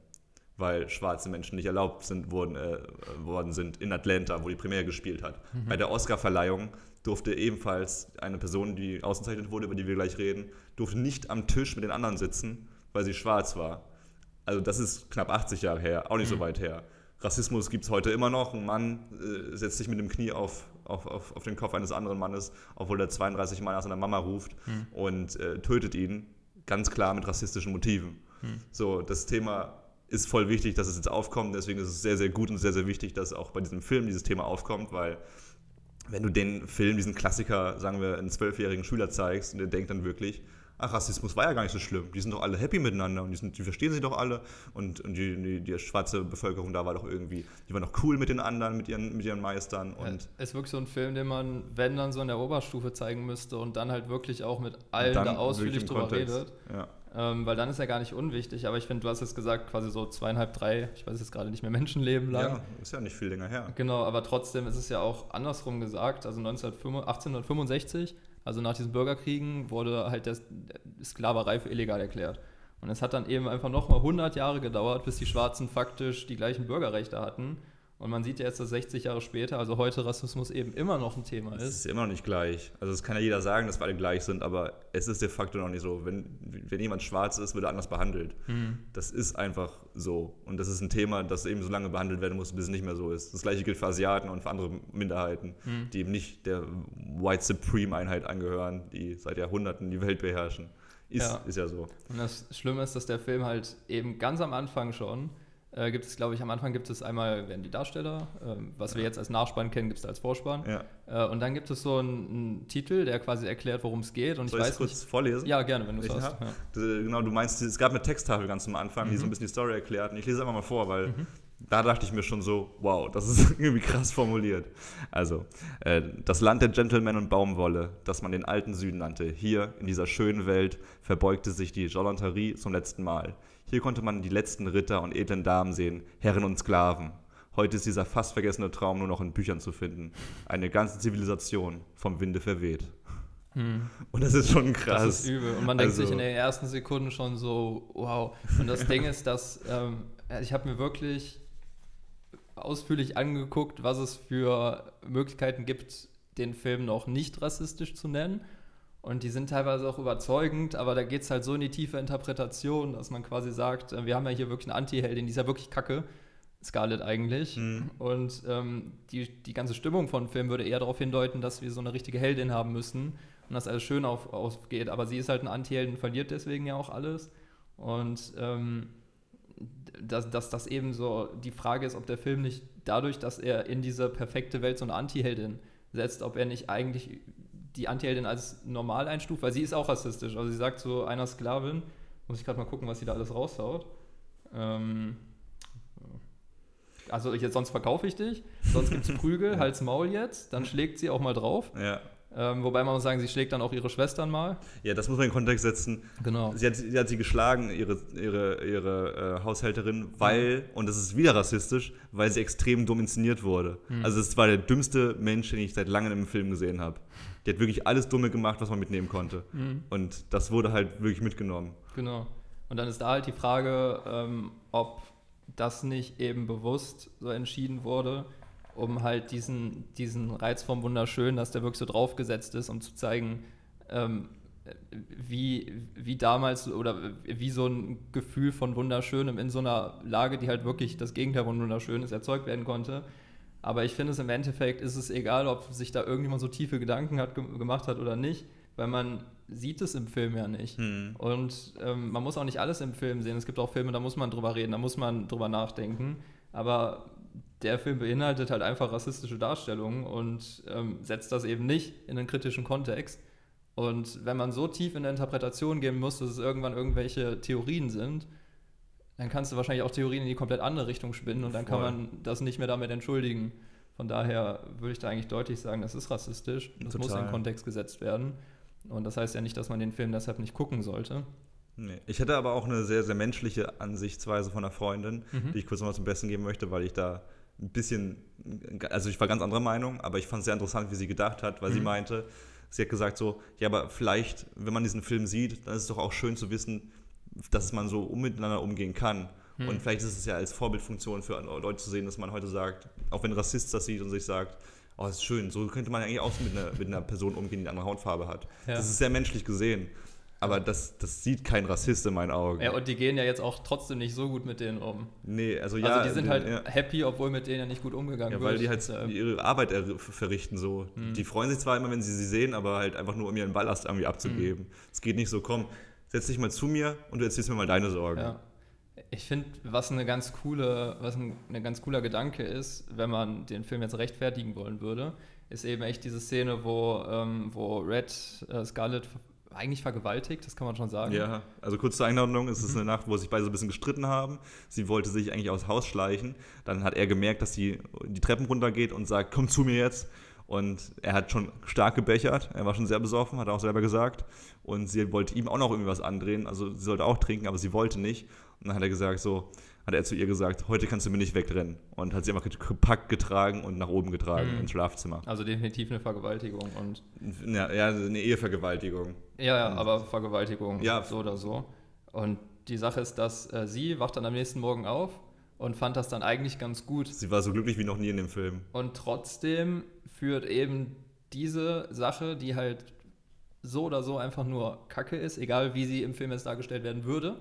weil schwarze Menschen nicht erlaubt sind, wurden, äh, worden sind in Atlanta, wo die Premiere gespielt hat. Mhm. Bei der Oscarverleihung durfte ebenfalls eine Person, die ausgezeichnet wurde, über die wir gleich reden, durfte nicht am Tisch mit den anderen sitzen, weil sie schwarz war. Also das ist knapp 80 Jahre her, auch nicht mhm. so weit her. Rassismus gibt es heute immer noch. Ein Mann äh, setzt sich mit dem Knie auf, auf, auf, auf, den Kopf eines anderen Mannes, obwohl er 32 Mal nach seiner Mama ruft hm. und äh, tötet ihn, ganz klar mit rassistischen Motiven. Hm. So, das Thema ist voll wichtig, dass es jetzt aufkommt. Deswegen ist es sehr, sehr gut und sehr, sehr wichtig, dass auch bei diesem Film dieses Thema aufkommt, weil wenn du den Film, diesen Klassiker, sagen wir, einen zwölfjährigen Schüler zeigst und der denkt dann wirklich, ach, Rassismus war ja gar nicht so schlimm. Die sind doch alle happy miteinander und die, sind, die verstehen sich doch alle. Und, und die, die, die, schwarze Bevölkerung da war doch irgendwie, die war noch cool mit den anderen, mit ihren, mit ihren Meistern. Und es ist wirklich so ein Film, den man, wenn dann so in der Oberstufe zeigen müsste und dann halt wirklich auch mit allen da ausführlich drüber Kontext. redet. Ja. Ähm, weil dann ist er gar nicht unwichtig. Aber ich finde, du hast jetzt gesagt, quasi so zweieinhalb, drei, ich weiß jetzt gerade nicht mehr, Menschenleben lang. Ja, ist ja nicht viel länger her. Genau, aber trotzdem ist es ja auch andersrum gesagt. Also 1865 also nach diesen Bürgerkriegen wurde halt der Sklaverei für illegal erklärt. Und es hat dann eben einfach nochmal 100 Jahre gedauert, bis die Schwarzen faktisch die gleichen Bürgerrechte hatten. Und man sieht ja jetzt, dass 60 Jahre später, also heute Rassismus eben immer noch ein Thema ist. Es ist immer noch nicht gleich. Also es kann ja jeder sagen, dass wir alle gleich sind, aber es ist de facto noch nicht so. Wenn, wenn jemand schwarz ist, wird er anders behandelt. Mhm. Das ist einfach so. Und das ist ein Thema, das eben so lange behandelt werden muss, bis es nicht mehr so ist. Das gleiche gilt für Asiaten und für andere Minderheiten, mhm. die eben nicht der White Supreme-Einheit angehören, die seit Jahrhunderten die Welt beherrschen. Ist ja. ist ja so. Und das Schlimme ist, dass der Film halt eben ganz am Anfang schon äh, gibt es, glaube ich, am Anfang gibt es einmal, werden die Darsteller, äh, was wir jetzt als Nachspann kennen, gibt es als Vorspann. Ja. Äh, und dann gibt es so einen, einen, Titel, der quasi erklärt, worum es geht. Und Soll ich weiß kurz nicht, vorlesen? Ja, gerne, wenn du es hast. Ja. Genau, du meinst, es gab eine Texttafel ganz am Anfang, mhm. die so ein bisschen die Story erklärt. Und ich lese einfach mal vor, weil mhm. Da dachte ich mir schon so, wow, das ist irgendwie krass formuliert. Also, äh, das Land der Gentlemen und Baumwolle, das man den alten Süden nannte, hier in dieser schönen Welt verbeugte sich die Jolanterie zum letzten Mal. Hier konnte man die letzten Ritter und edlen Damen sehen, Herren und Sklaven. Heute ist dieser fast vergessene Traum nur noch in Büchern zu finden. Eine ganze Zivilisation vom Winde verweht. Hm. Und das ist schon krass. Das ist übel. Und man denkt Also- sich in den ersten Sekunden schon so, wow. Und das Ding ist, dass ähm, ich habe mir wirklich ausführlich angeguckt, was es für Möglichkeiten gibt, den Film noch nicht rassistisch zu nennen. Und die sind teilweise auch überzeugend, aber da geht es halt so in die tiefe Interpretation, dass man quasi sagt, äh, wir haben ja hier wirklich eine Anti-Heldin, die ist ja wirklich kacke. Scarlett eigentlich. Und ähm, die, die ganze Stimmung von Film würde eher darauf hindeuten, dass wir so eine richtige Heldin haben müssen und dass alles schön auf, aufgeht. Aber sie ist halt eine Anti-Heldin, verliert deswegen ja auch alles. Und ähm, dass, dass das eben so die Frage ist, ob der Film nicht dadurch, dass er in diese perfekte Welt so eine Anti-Heldin setzt, ob er nicht eigentlich die Anti-Heldin als normal einstuft, weil sie ist auch rassistisch. Also sie sagt zu einer Sklavin, muss ich gerade mal gucken, was sie da alles raushaut. Ähm, also jetzt, sonst verkaufe ich dich, sonst gibt es Prügel, Hals Maul jetzt, dann schlägt sie auch mal drauf. Ja. Ähm, wobei man muss sagen, sie schlägt dann auch ihre Schwestern mal. Ja, das muss man in den Kontext setzen. Genau. Sie hat, sie hat sie geschlagen, ihre, ihre, ihre äh, Haushälterin, weil, und das ist wieder rassistisch, weil sie extrem dumm inszeniert wurde. Mhm. Also es war der dümmste Mensch, den ich seit langem im Film gesehen habe. Die hat wirklich alles Dumme gemacht, was man mitnehmen konnte. Mhm. Und das wurde halt wirklich mitgenommen. Genau. Und dann ist da halt die Frage, ähm, ob das nicht eben bewusst so entschieden wurde, um halt diesen, diesen Reiz vom Wunderschön, dass der wirklich so draufgesetzt ist, um zu zeigen, ähm, wie, wie damals oder wie so ein Gefühl von Wunderschönem in so einer Lage, die halt wirklich das Gegenteil von Wunderschön ist, erzeugt werden konnte. Aber ich finde es im Endeffekt ist es egal, ob sich da irgendjemand so tiefe Gedanken hat, ge gemacht hat oder nicht, weil man sieht es im Film ja nicht. Hm. Und ähm, man muss auch nicht alles im Film sehen. Es gibt auch Filme, da muss man drüber reden, da muss man drüber nachdenken. Aber der Film beinhaltet halt einfach rassistische Darstellungen und ähm, setzt das eben nicht in einen kritischen Kontext. Und wenn man so tief in der Interpretation gehen muss, dass es irgendwann irgendwelche Theorien sind, dann kannst du wahrscheinlich auch Theorien in die komplett andere Richtung spinnen und dann kann Voll. man das nicht mehr damit entschuldigen. Von daher würde ich da eigentlich deutlich sagen, das ist rassistisch. Das muss in Total. den Kontext gesetzt werden. Und das heißt ja nicht, dass man den Film deshalb nicht gucken sollte. Nee. Ich hätte aber auch eine sehr, sehr menschliche Ansichtsweise von einer Freundin, Mhm. die ich kurz mal zum Besten geben möchte, weil ich da ein bisschen, also ich war ganz anderer Meinung, aber ich fand es sehr interessant, wie sie gedacht hat, weil sie Mhm. meinte, sie hat gesagt so, ja, aber vielleicht, wenn man diesen Film sieht, dann ist es doch auch schön zu wissen, dass man so um- miteinander umgehen kann. Mhm. Und vielleicht ist es ja als Vorbildfunktion für Leute zu sehen, dass man heute sagt, auch wenn ein Rassist das sieht und sich sagt, oh, das ist schön, so könnte man eigentlich auch mit einer, mit einer Person umgehen, die eine andere Hautfarbe hat. Ja. Das ist sehr menschlich gesehen. Aber das, das sieht kein Rassist in meinen Augen. Ja, und die gehen ja jetzt auch trotzdem nicht so gut mit denen um. Nee, also ja. also die sind den- halt ja. happy, obwohl mit denen ja nicht gut umgegangen Ja, wird. weil die halt Ähm, ihre Arbeit er- verrichten so. Mhm. Die freuen sich zwar immer, wenn sie sie sehen, aber halt einfach nur, um ihren Ballast irgendwie abzugeben. Mhm. Es geht nicht so, komm, setz dich mal zu mir und du erzählst mir mal deine Sorgen. Ja. Ich finde, was eine ganz coole, was ein, ein ganz cooler Gedanke ist, wenn man den Film jetzt rechtfertigen wollen würde, ist eben echt diese Szene, wo, ähm, wo Red äh, Scarlett eigentlich vergewaltigt, das kann man schon sagen. Ja, also kurz zur Einordnung, es ist Mhm. eine Nacht, wo sich beide so ein bisschen gestritten haben. Sie wollte sich eigentlich aus Haus schleichen. Dann hat er gemerkt, dass sie die Treppen runtergeht und sagt, komm zu mir jetzt. Und er hat schon stark gebechert, er war schon sehr besoffen, hat er auch selber gesagt. Und sie wollte ihm auch noch irgendwie was andrehen, also sie sollte auch trinken, aber sie wollte nicht. Und dann hat er gesagt, so, hat er zu ihr gesagt, heute kannst du mir nicht wegrennen. Und hat sie einfach gepackt, getragen und nach oben getragen Mhm. ins Schlafzimmer. Also definitiv eine Vergewaltigung und Ja, ja eine Ehevergewaltigung. Ja, ja, aber Vergewaltigung, Ja. so oder so. Und die Sache ist, dass äh, sie wacht dann am nächsten Morgen auf und fand das dann eigentlich ganz gut. Sie war so glücklich wie noch nie in dem Film. Und trotzdem führt eben diese Sache, die halt so oder so einfach nur Kacke ist, egal wie sie im Film jetzt dargestellt werden würde,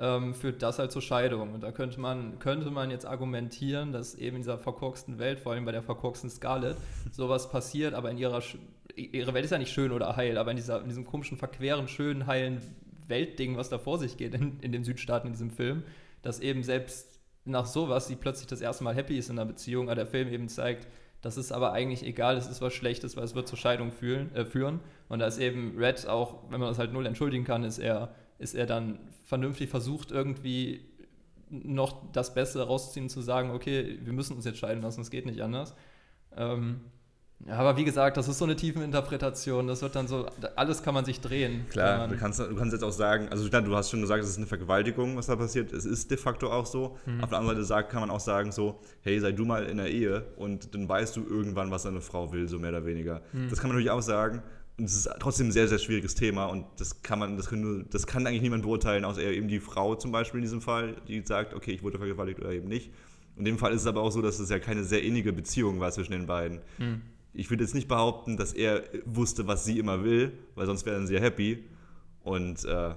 ähm, führt das halt zur Scheidung. Und da könnte man, könnte man jetzt argumentieren, dass eben in dieser verkorksten Welt, vor allem bei der verkorksten Scarlett, sowas passiert, aber in ihrer, ihre Welt ist ja nicht schön oder heil, aber in, dieser, in diesem komischen, verqueren, schönen, heilen Weltding, was da vor sich geht in, in den Südstaaten in diesem Film, dass eben selbst nach sowas sie plötzlich das erste Mal happy ist in einer Beziehung, aber der Film eben zeigt, das ist aber eigentlich egal, es ist was Schlechtes, weil es wird zur Scheidung fühlen, äh, führen. Und da ist eben Red auch, wenn man das halt null entschuldigen kann, ist er, ist er dann vernünftig versucht, irgendwie noch das Beste rauszuziehen, zu sagen, okay, wir müssen uns jetzt scheiden lassen, es geht nicht anders. Ähm, Ja, aber wie gesagt, das ist so eine Tiefeninterpretation. Das wird dann so, alles kann man sich drehen. Klar, du kannst, du kannst jetzt auch sagen, also klar, du hast schon gesagt, es ist eine Vergewaltigung, was da passiert. Es ist de facto auch so. Mhm. Auf der anderen Seite sagt, kann man auch sagen so, hey, sei du mal in der Ehe und dann weißt du irgendwann, was deine Frau will, so mehr oder weniger. Mhm. Das kann man natürlich auch sagen. Es ist trotzdem ein sehr, sehr schwieriges Thema und das kann man, das kann, nur, das kann eigentlich niemand beurteilen, außer eben die Frau zum Beispiel in diesem Fall, die sagt, okay, ich wurde vergewaltigt oder eben nicht. In dem Fall ist es aber auch so, dass es ja keine sehr innige Beziehung war zwischen den beiden. Mhm. Ich würde jetzt nicht behaupten, dass er wusste, was sie immer will, weil sonst wären sie ja happy. Und äh,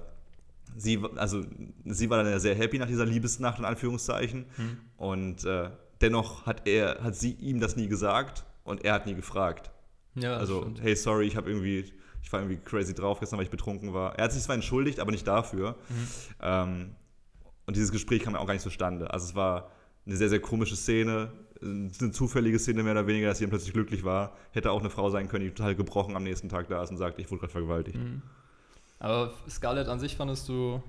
sie, also, sie war dann ja sehr happy nach dieser Liebesnacht, in Anführungszeichen. Mhm. Und äh, dennoch hat, er, hat sie ihm das nie gesagt und er hat nie gefragt. Ja, also, stimmt. hey, sorry, ich habe irgendwie, ich war irgendwie crazy drauf gestern, weil ich betrunken war. Er hat sich zwar entschuldigt, aber nicht dafür. Mhm. Ähm, und dieses Gespräch kam auch gar nicht zustande. Also es war eine sehr, sehr komische Szene, eine zufällige Szene mehr oder weniger, dass sie dann plötzlich glücklich war. Hätte auch eine Frau sein können, die total gebrochen am nächsten Tag da ist und sagt, ich wurde gerade vergewaltigt. Mhm. Aber Scarlett an sich fandest du,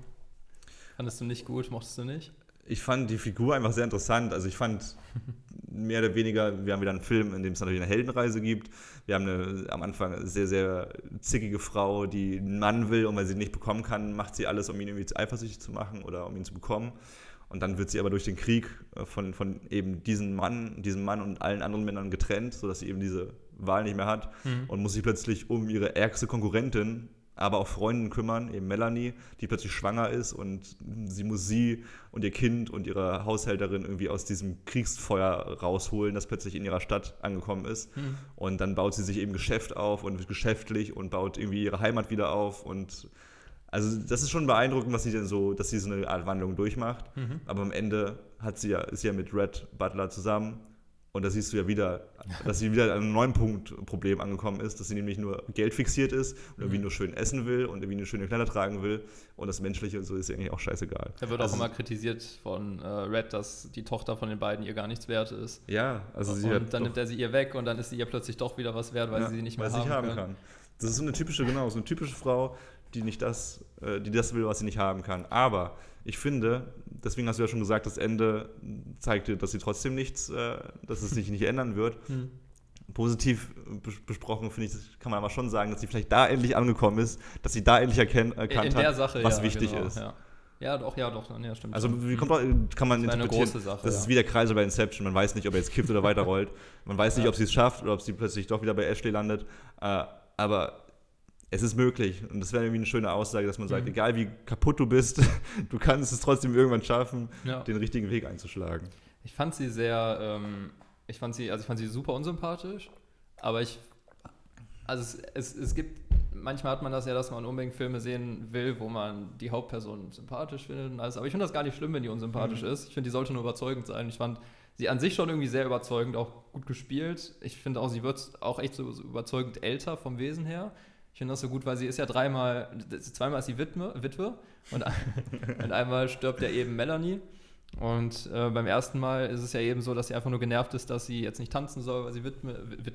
fandest du nicht gut, mochtest du nicht? Ich fand die Figur einfach sehr interessant. Also ich fand mehr oder weniger, wir haben wieder einen Film, in dem es natürlich eine Heldenreise gibt. Wir haben eine, am Anfang eine sehr, sehr zickige Frau, die einen Mann will und weil sie ihn nicht bekommen kann, macht sie alles, um ihn irgendwie eifersüchtig zu machen oder um ihn zu bekommen. Und dann wird sie aber durch den Krieg äh, von, von eben diesem Mann, diesem Mann und allen anderen Männern getrennt, sodass sie eben diese Wahl nicht mehr hat Mhm. und muss sich plötzlich um ihre ärgste Konkurrentin, aber auch Freundin kümmern, eben Melanie, die plötzlich schwanger ist und sie muss sie und ihr Kind und ihre Haushälterin irgendwie aus diesem Kriegsfeuer rausholen, das plötzlich in ihrer Stadt angekommen ist. Mhm. Und dann baut sie sich eben Geschäft auf und wird geschäftlich und baut irgendwie ihre Heimat wieder auf und also das ist schon beeindruckend, was sie denn so, dass sie so eine Art Wandlung durchmacht. Mhm. Aber am Ende hat sie ja, ist sie ja mit Red Butler zusammen. Und da siehst du ja wieder, dass sie wieder an einem neuen Punkt Problem angekommen ist, dass sie nämlich nur Geld fixiert ist und irgendwie Mhm. nur schön essen will und irgendwie eine schöne Kleider tragen will. Und das Menschliche und so ist ihr eigentlich auch scheißegal. Da wird also, auch immer kritisiert von äh, Red, dass die Tochter von den beiden ihr gar nichts wert ist. Ja, also sie und dann nimmt er sie ihr weg und dann ist sie ihr plötzlich doch wieder was wert, weil Ja, sie sie nicht mehr sie haben, nicht kann. Das ist so eine typische, genau, so eine typische Frau, die nicht das, äh, die das will, was sie nicht haben kann. Aber ich finde, deswegen hast du ja schon gesagt, das Ende zeigte, dass sie trotzdem nichts, äh, dass es sich nicht ändern wird. Hm. Positiv bes- besprochen, finde ich, kann man aber schon sagen, dass sie vielleicht da endlich angekommen ist, dass sie da endlich erken, erkannt hat, Sache, was ja, wichtig genau, ist. Ja. ja, doch, ja, doch, ja, stimmt. Also wie kommt, man- kann man Das war eine interpretieren, große Sache, das ja. ist wie der Kreisel bei Inception. Man weiß nicht, ob er jetzt kippt oder weiterrollt. Man weiß nicht, Ja. ob sie es schafft oder ob sie plötzlich doch wieder bei Ashley landet. Äh, aber es ist möglich. Und das wäre irgendwie eine schöne Aussage, dass man sagt, Mhm. egal wie kaputt du bist, du kannst es trotzdem irgendwann schaffen, Ja. den richtigen Weg einzuschlagen. Ich fand sie sehr, ähm, ich fand sie, also ich fand sie super unsympathisch, aber ich, also es, es, es gibt, manchmal hat man das ja, dass man unbedingt Filme sehen will, wo man die Hauptperson sympathisch findet und alles, aber ich finde das gar nicht schlimm, wenn die unsympathisch Mhm. ist. Ich finde, die sollte nur überzeugend sein. Ich fand sie an sich schon irgendwie sehr überzeugend, auch gut gespielt. Ich finde auch, sie wird auch echt so, so überzeugend älter vom Wesen her. Ich finde das so gut, weil sie ist ja dreimal, zweimal ist sie Witwe, Witwe und, und einmal stirbt ja eben Melanie. Und äh, beim ersten Mal ist es ja eben so, dass sie einfach nur genervt ist, dass sie jetzt nicht tanzen soll, weil sie Widme, Wit,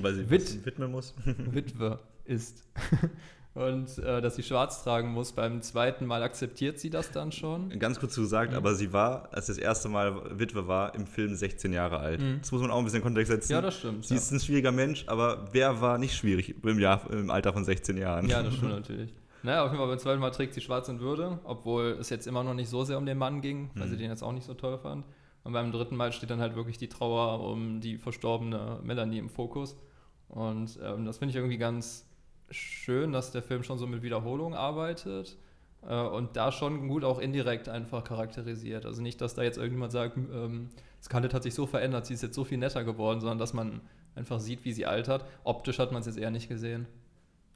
Weil sie Wit, widmen muss. Witwe ist. Und äh, dass sie schwarz tragen muss. Beim zweiten Mal akzeptiert sie das dann schon. Ganz kurz gesagt, Mhm. aber sie war, als sie das erste Mal Witwe war, im Film 16 Jahre alt. Mhm. Das muss man auch ein bisschen in Kontext setzen. Ja, das stimmt, Sie ja. ist ein schwieriger Mensch, aber wer war nicht schwierig im, Jahr, im Alter von 16 Jahren? Ja, das stimmt natürlich. Naja, auf jeden Fall beim zweiten Mal trägt sie schwarz in Würde, obwohl es jetzt immer noch nicht so sehr um den Mann ging, weil Mhm. sie den jetzt auch nicht so toll fand. Und beim dritten Mal steht dann halt wirklich die Trauer um die verstorbene Melanie im Fokus. Und ähm, das finde ich irgendwie ganz schön, dass der Film schon so mit Wiederholung arbeitet äh, und da schon gut auch indirekt einfach charakterisiert. Also nicht, dass da jetzt irgendjemand sagt, ähm, Scarlett hat sich so verändert, sie ist jetzt so viel netter geworden, sondern dass man einfach sieht, wie sie altert. Optisch hat man es jetzt eher nicht gesehen.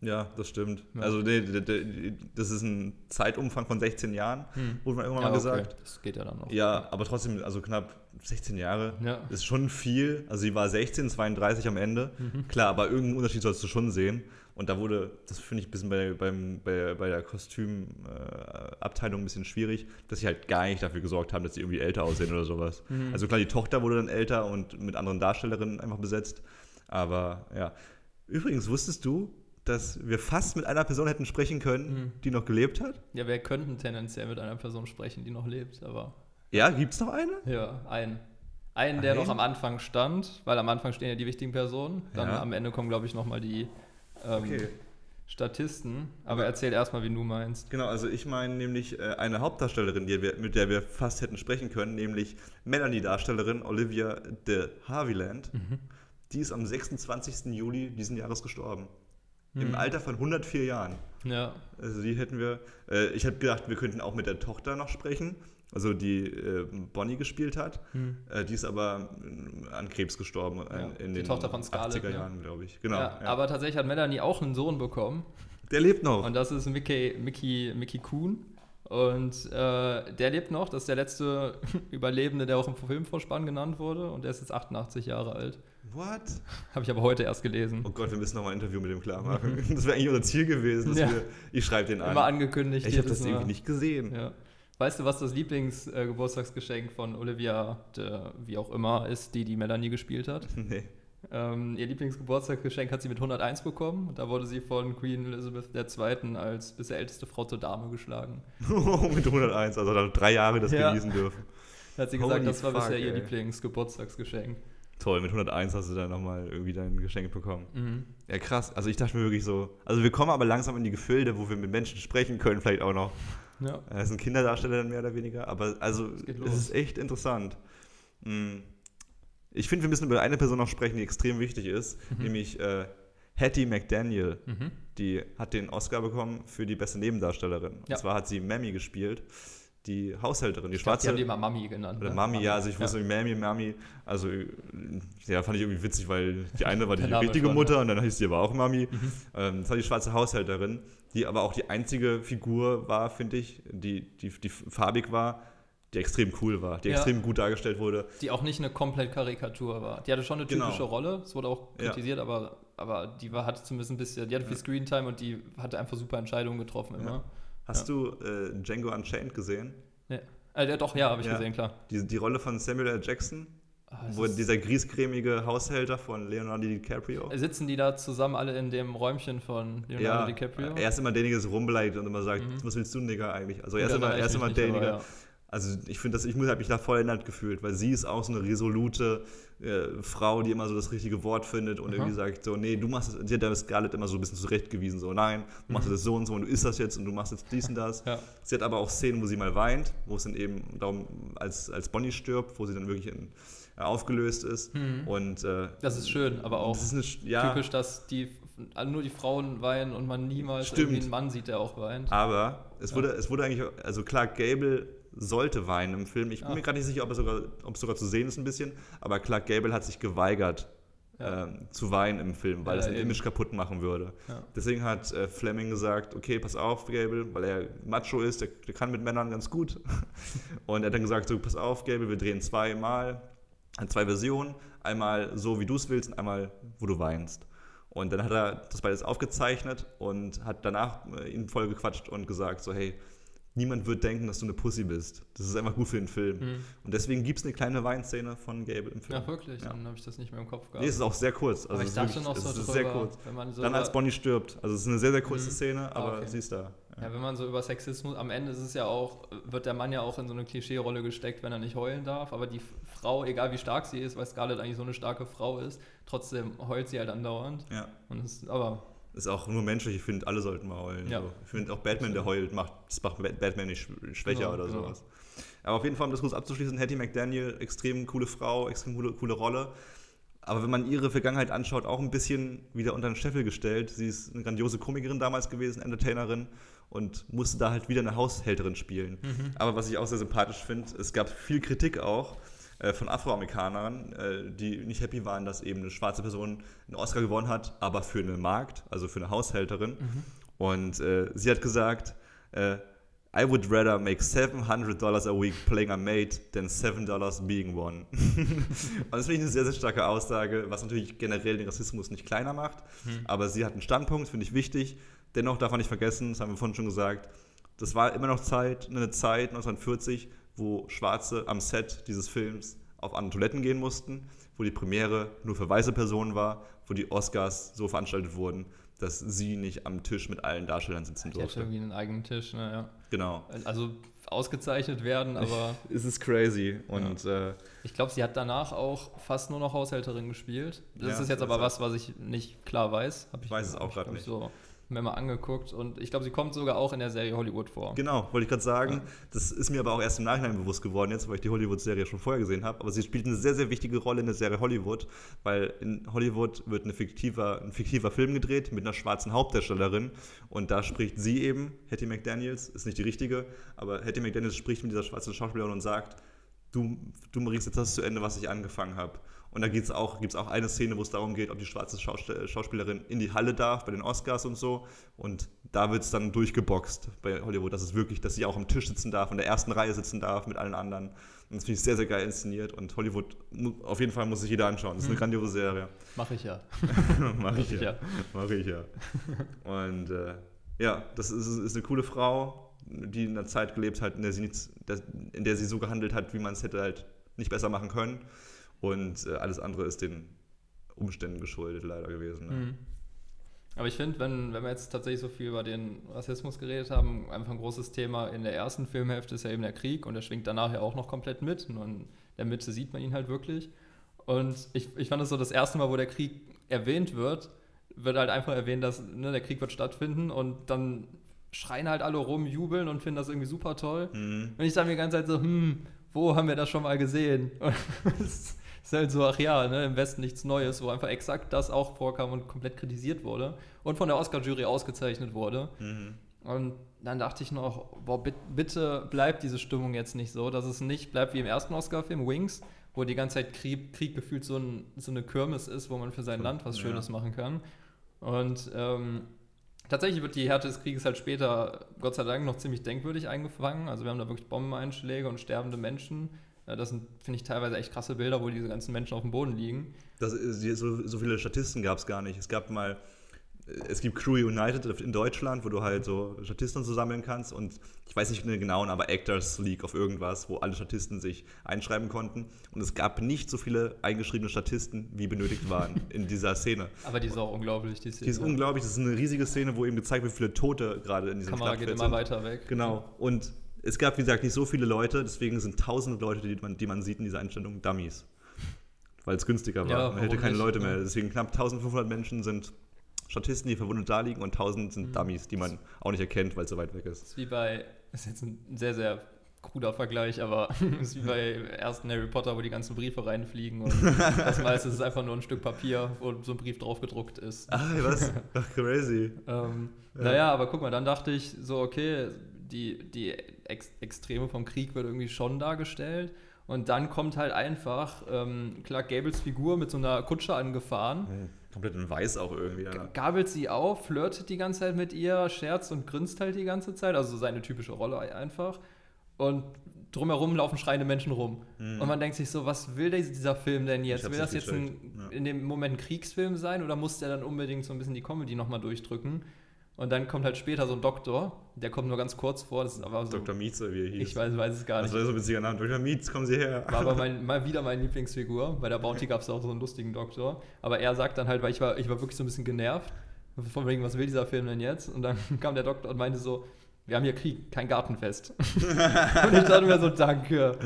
Ja, das stimmt. Ja. Also nee, d- d- das ist ein Zeitumfang von 16 Jahren, Hm. wurde man irgendwann Ja, mal okay. gesagt. Das geht ja dann noch. Ja, aber trotzdem, also knapp 16 Jahre Ja. ist schon viel. Also sie war 16, 32 am Ende. Mhm. Klar, aber irgendeinen Unterschied sollst du schon sehen. Und da wurde, das finde ich ein bisschen bei, beim, bei, bei der Kostümabteilung ein bisschen schwierig, dass sie halt gar nicht dafür gesorgt haben, dass sie irgendwie älter aussehen oder sowas. Mhm. Also klar, die Tochter wurde dann älter und mit anderen Darstellerinnen einfach besetzt. Aber ja. Übrigens, wusstest du, dass wir fast mit einer Person hätten sprechen können, Mhm. die noch gelebt hat? Ja, wir könnten tendenziell mit einer Person sprechen, die noch lebt, aber Ja, gibt es noch eine? ja, ein. einen, der Einen? noch am Anfang stand, weil am Anfang stehen ja die wichtigen Personen. Dann Ja. am Ende kommen, glaube ich, nochmal die ähm, Okay. Statisten. Aber erzähl erstmal, wie du meinst. Genau, also ich meine nämlich äh, eine Hauptdarstellerin, die wir, mit der wir fast hätten sprechen können, nämlich Melanie-Darstellerin Olivia de Havilland. Mhm. Die ist am 26. Juli diesen Jahres gestorben. Mhm. Im Alter von 104 Jahren. Ja. Also die hätten wir. Äh, ich habe gedacht, wir könnten auch mit der Tochter noch sprechen. Also die äh, Bonnie gespielt hat. Hm. Äh, die ist aber äh, an Krebs gestorben äh, Ja, in die den Tochter von Scarlett, 80er ne? Jahren, glaube ich. Genau. ja, ja. Aber tatsächlich hat Melanie auch einen Sohn bekommen. der lebt noch. Und das ist Mickey, Mickey, Mickey Kuhn. Und äh, der lebt noch. Das ist der letzte Überlebende, der auch im Filmvorspann genannt wurde. Und der ist jetzt 88 Jahre alt. What? Habe ich aber heute erst gelesen. Oh Gott, wir müssen noch mal ein Interview mit dem klar machen. Das wäre eigentlich unser Ziel gewesen. Dass Ja. wir, ich schreibe den an. Immer angekündigt. Ich habe das Mal. irgendwie nicht gesehen. Ja. Weißt du, was das Lieblingsgeburtstagsgeschenk von Olivia, de, wie auch immer, ist, die die Melanie gespielt hat? Nee. Ähm, ihr Lieblingsgeburtstagsgeschenk hat sie mit 101 bekommen. Und da wurde sie von Queen Elizabeth II. als bisher älteste Frau zur Dame geschlagen. mit 101, also da drei Jahre das Ja. genießen dürfen. Da hat sie gesagt, Holy das war fuck, bisher ihr ey. Lieblingsgeburtstagsgeschenk. Toll, mit 101 hast du dann nochmal irgendwie dein Geschenk bekommen. Mhm. Ja, krass. Also ich dachte mir wirklich so, also wir kommen aber langsam in die Gefilde, wo wir mit Menschen sprechen können, vielleicht auch noch. Ja. Das sind Kinderdarsteller dann mehr oder weniger, aber also es ist echt interessant. Mm. Ich finde, wir müssen über eine Person noch sprechen, die extrem wichtig ist, Mhm. nämlich äh, Hattie McDaniel. Mhm. Die hat den Oscar bekommen für die beste Nebendarstellerin. Ja. Und zwar hat sie Mammy gespielt, die Haushälterin, die Ich glaub, schwarze. die haben die immer Mami genannt. Oder ne? Mami, ja, also ich wusste Ja. Mammy, Mami, also ja, fand ich irgendwie witzig, weil die eine war die richtige Mutter ja. und dann hieß die aber auch Mami. Mhm. Ähm, das war die schwarze Haushälterin, die aber auch die einzige Figur war, finde ich, die, die, die farbig war, die extrem cool war, die Ja. extrem gut dargestellt wurde. Die auch nicht eine komplett Karikatur war. Die hatte schon eine Genau. typische Rolle, es wurde auch Ja. kritisiert, aber, aber die war, hatte zumindest ein bisschen, die hatte viel Screentime und die hatte einfach super Entscheidungen getroffen immer. Ja. Hast du äh, Django Unchained gesehen? Ja. Äh, ja, doch, ja, habe ich Ja. gesehen, klar. Die, die Rolle von Samuel L. Jackson, Es wo dieser griesgrämige Haushälter von Leonardo DiCaprio. Sitzen die da zusammen alle in dem Räumchen von Leonardo ja, DiCaprio? er ist immer derjenige, der rumbeleidigt und immer sagt, Mhm. was willst du, Nigger, eigentlich? Also er ist immer, er ist immer derjenige, ja. Also ich finde das, ich muss- hab mich da voll erinnert gefühlt, weil sie ist auch so eine resolute äh, Frau, die immer so das richtige Wort findet und Aha. irgendwie sagt so, nee, du machst es, sie hat Scarlett immer so ein bisschen zurechtgewiesen, so, nein, du machst Mhm. das so und so und du isst das jetzt und du machst jetzt dies und das. Ja. Sie hat aber auch Szenen, wo sie mal weint, wo es dann eben darum, als, als Bonnie stirbt, wo sie dann wirklich in, äh, aufgelöst ist Mhm. und äh, Das ist schön, aber auch das ist eine, ja, typisch, dass die nur die Frauen weinen und man niemals Stimmt. irgendwie einen Mann sieht, der auch weint. Aber es wurde, es wurde eigentlich, also Clark Gable sollte weinen im Film. Ich bin Ah. mir gerade nicht sicher, ob, er sogar, ob es sogar zu sehen ist ein bisschen, aber Clark Gable hat sich geweigert Ja. ähm, zu weinen im Film, weil Ja, es ein eben. Image kaputt machen würde. Ja. Deswegen hat äh, Fleming gesagt, okay, pass auf, Gable, weil er Macho ist, der, der kann mit Männern ganz gut. Und er hat dann gesagt, so, pass auf, Gable, wir drehen zweimal, äh, zwei Versionen, einmal so, wie du es willst und einmal, wo du weinst. Und dann hat er das beides aufgezeichnet und hat danach äh, ihn voll gequatscht und gesagt, so, hey, niemand wird denken, dass du eine Pussy bist. Das ist einfach gut für den Film. Mhm. Und deswegen gibt es eine kleine Weinszene von Gable im Film. Ja, wirklich, Ja. dann habe ich das nicht mehr im Kopf gehabt. Nee, es ist auch sehr kurz. Also aber ich dachte wirklich- noch so drüber, sehr kurz. wenn man so Dann als Bonnie stirbt. Also es ist eine sehr, sehr kurze Mhm. Szene, Ah, aber okay. sie ist da. Ja, wenn man so über Sexismus, am Ende ist es ja auch, wird der Mann ja auch in so eine Klischee-Rolle gesteckt, wenn er nicht heulen darf. Aber die Frau, egal wie stark sie ist, weil Scarlett eigentlich so eine starke Frau ist, trotzdem heult sie halt andauernd. Ja. Und es, aber Ist auch nur menschlich. Ich finde, alle sollten mal heulen. Ja. So. Ich finde auch Batman, der heult, macht, das macht Bat- Batman nicht sch- schwächer Genau, oder genau. sowas. Aber auf jeden Fall, um das kurz abzuschließen, Hattie McDaniel, extrem coole Frau, extrem coole, coole Rolle. Aber wenn man ihre Vergangenheit anschaut, auch ein bisschen wieder unter den Scheffel gestellt. Sie ist eine grandiose Komikerin damals gewesen, Entertainerin und musste da halt wieder eine Haushälterin spielen. Mhm. Aber was ich auch sehr sympathisch finde, es gab viel Kritik auch äh, von Afroamerikanern, äh, die nicht happy waren, dass eben eine schwarze Person einen Oscar gewonnen hat, aber für eine Magd, also für eine Haushälterin. Und äh, sie hat gesagt, äh, I would rather make 700 dollars a week playing a maid than 7 dollars being one. und das finde ich eine sehr, sehr starke Aussage, was natürlich generell den Rassismus nicht kleiner macht. Hm. Aber sie hat einen Standpunkt, finde ich wichtig. Dennoch darf man nicht vergessen, das haben wir vorhin schon gesagt, das war immer noch Zeit, eine Zeit 1940, wo Schwarze am Set dieses Films auf andere Toiletten gehen mussten, wo die Premiere nur für weiße Personen war, wo die Oscars so veranstaltet wurden, dass sie nicht am Tisch mit allen Darstellern sitzen durfte. irgendwie einen eigenen Tisch, ne, ja. Genau. Also ausgezeichnet werden, aber Es ist crazy. Und äh, ich glaube, sie hat danach auch fast nur noch Haushälterin gespielt. Das Ja, ist jetzt aber was, was ich nicht klar weiß. Hab ich Weiß es auch ich, nicht. so mir mal angeguckt und ich glaube, sie kommt sogar auch in der Serie Hollywood vor. Genau, wollte ich gerade sagen. Das ist mir aber auch erst im Nachhinein bewusst geworden, jetzt, weil ich die Hollywood-Serie schon vorher gesehen habe. Aber sie spielt eine sehr, sehr wichtige Rolle in der Serie Hollywood, weil in Hollywood wird eine fiktiver, ein fiktiver Film gedreht mit einer schwarzen Hauptdarstellerin. Und da spricht sie eben, Hattie McDaniels, ist nicht die richtige, aber Hattie McDaniels spricht mit dieser schwarzen Schauspielerin und sagt, du, du bringst jetzt das zu Ende, was ich angefangen habe. Und da gibt's auch, gibt es auch eine Szene, wo es darum geht, ob die schwarze Schauste- Schauspielerin in die Halle darf, bei den Oscars und so. Und da wird es dann durchgeboxt bei Hollywood, dass es wirklich, dass sie auch am Tisch sitzen darf, in der ersten Reihe sitzen darf mit allen anderen. Und das finde ich sehr, sehr geil inszeniert. Und Hollywood, auf jeden Fall muss sich jeder anschauen. Das ist eine grandiose Serie. Mache ich ja. Mach ich ja. ja. Mach ich ja. Und äh, ja, das ist, ist eine coole Frau, die in einer Zeit gelebt hat, in der sie, nichts, das- in der sie so gehandelt hat, wie man es hätte halt nicht besser machen können. Und äh, alles andere ist den Umständen geschuldet leider gewesen. Ne? Mhm. Aber ich finde, wenn, wenn wir jetzt tatsächlich so viel über den Rassismus geredet haben, einfach ein großes Thema in der ersten Filmhälfte ist ja eben der Krieg und der schwingt danach ja auch noch komplett mit. Und in der Mitte sieht man ihn halt wirklich. Und ich, ich fand es so das erste Mal, wo der Krieg erwähnt wird, wird halt einfach erwähnt, dass ne, der Krieg wird stattfinden und dann schreien halt alle rum, jubeln und finden das irgendwie super toll. Mhm. Und ich dachte mir die ganze Zeit so, hm, wo haben wir das schon mal gesehen? Und ist halt so, ach ja, ne, im Westen nichts Neues, wo einfach exakt das auch vorkam und komplett kritisiert wurde und von der Oscar-Jury ausgezeichnet wurde. Mhm. Und dann dachte ich noch, boah, bit- bitte bleibt diese Stimmung jetzt nicht so, dass es nicht bleibt wie im ersten Oscar-Film, Wings, wo die ganze Zeit Krieg, Krieg gefühlt so, ein, so eine Kirmes ist, wo man für sein Land was Ja. Schönes machen kann. Und ähm, tatsächlich wird die Härte des Krieges halt später, Gott sei Dank, noch ziemlich denkwürdig eingefangen. Also wir haben da wirklich Bombeneinschläge und sterbende Menschen. Ja, Das sind, finde ich, teilweise echt krasse Bilder, wo diese ganzen Menschen auf dem Boden liegen. Das, ist- so, so viele Statisten gab es gar nicht. Es gab mal, äh, es gibt Crew United in Deutschland, wo du halt so Statisten zusammen kannst und ich weiß nicht den genauen, aber Actors League auf irgendwas, wo alle Statisten sich einschreiben konnten. Und es gab nicht so viele eingeschriebene Statisten, wie benötigt waren in dieser Szene. Aber die ist auch unglaublich, die Szene. Die ist unglaublich, das ist eine riesige Szene, wo eben gezeigt wird, wie viele Tote gerade in diesem Kamera geht Schlachtfeld immer sind. weiter weg. Genau. Und es gab, wie gesagt, nicht so viele Leute, deswegen sind tausende Leute, die man, die man sieht in dieser Einstellung, Dummies. Weil es günstiger war. Ja, man hätte keine nicht, Leute mehr. Deswegen knapp 1500 Menschen sind Statisten, die verwundet da liegen und 1000 sind Dummies, die man auch nicht erkennt, weil es so weit weg ist. ist wie bei, das ist jetzt ein sehr, sehr kruder Vergleich, aber ist wie bei ersten Harry Potter, wo die ganzen Briefe reinfliegen und das meiste ist einfach nur ein Stück Papier, wo so ein Brief drauf gedruckt ist. Ah, was? Ach, crazy. Ähm, Ja. Naja, aber guck mal, dann dachte ich so, okay, die, die Ex Extreme vom Krieg wird irgendwie schon dargestellt. Und dann kommt halt einfach ähm, Clark Gables Figur mit so einer Kutsche angefahren, Komplett in weiß auch irgendwie. Ja. gabelt sie auf, flirtet die ganze Zeit mit ihr, scherzt und grinst halt die ganze Zeit. Also seine typische Rolle einfach. Und drumherum laufen schreiende Menschen rum. Und man denkt sich so, was will dieser Film denn jetzt? Mhm. Will das jetzt ein, ja. in dem Moment ein Kriegsfilm sein oder muss der dann unbedingt so ein bisschen die Comedy nochmal durchdrücken? Und dann kommt halt später so ein Doktor, der kommt nur ganz kurz vor, das ist aber so. Dr. Mietze, wie er hieß. Ich weiß, weiß es gar Das nicht. war so ein witziger Name. Dr. Mietz, kommen Sie her. War aber mein, mal wieder meine Lieblingsfigur. Bei der Bounty gab es auch so einen lustigen Doktor. Aber er sagt dann halt, weil ich war, ich war wirklich so ein bisschen genervt. Von wegen, was will dieser Film denn jetzt? Und dann kam der Doktor und meinte so, wir haben hier Krieg, kein Gartenfest. und ich dachte mir so, danke.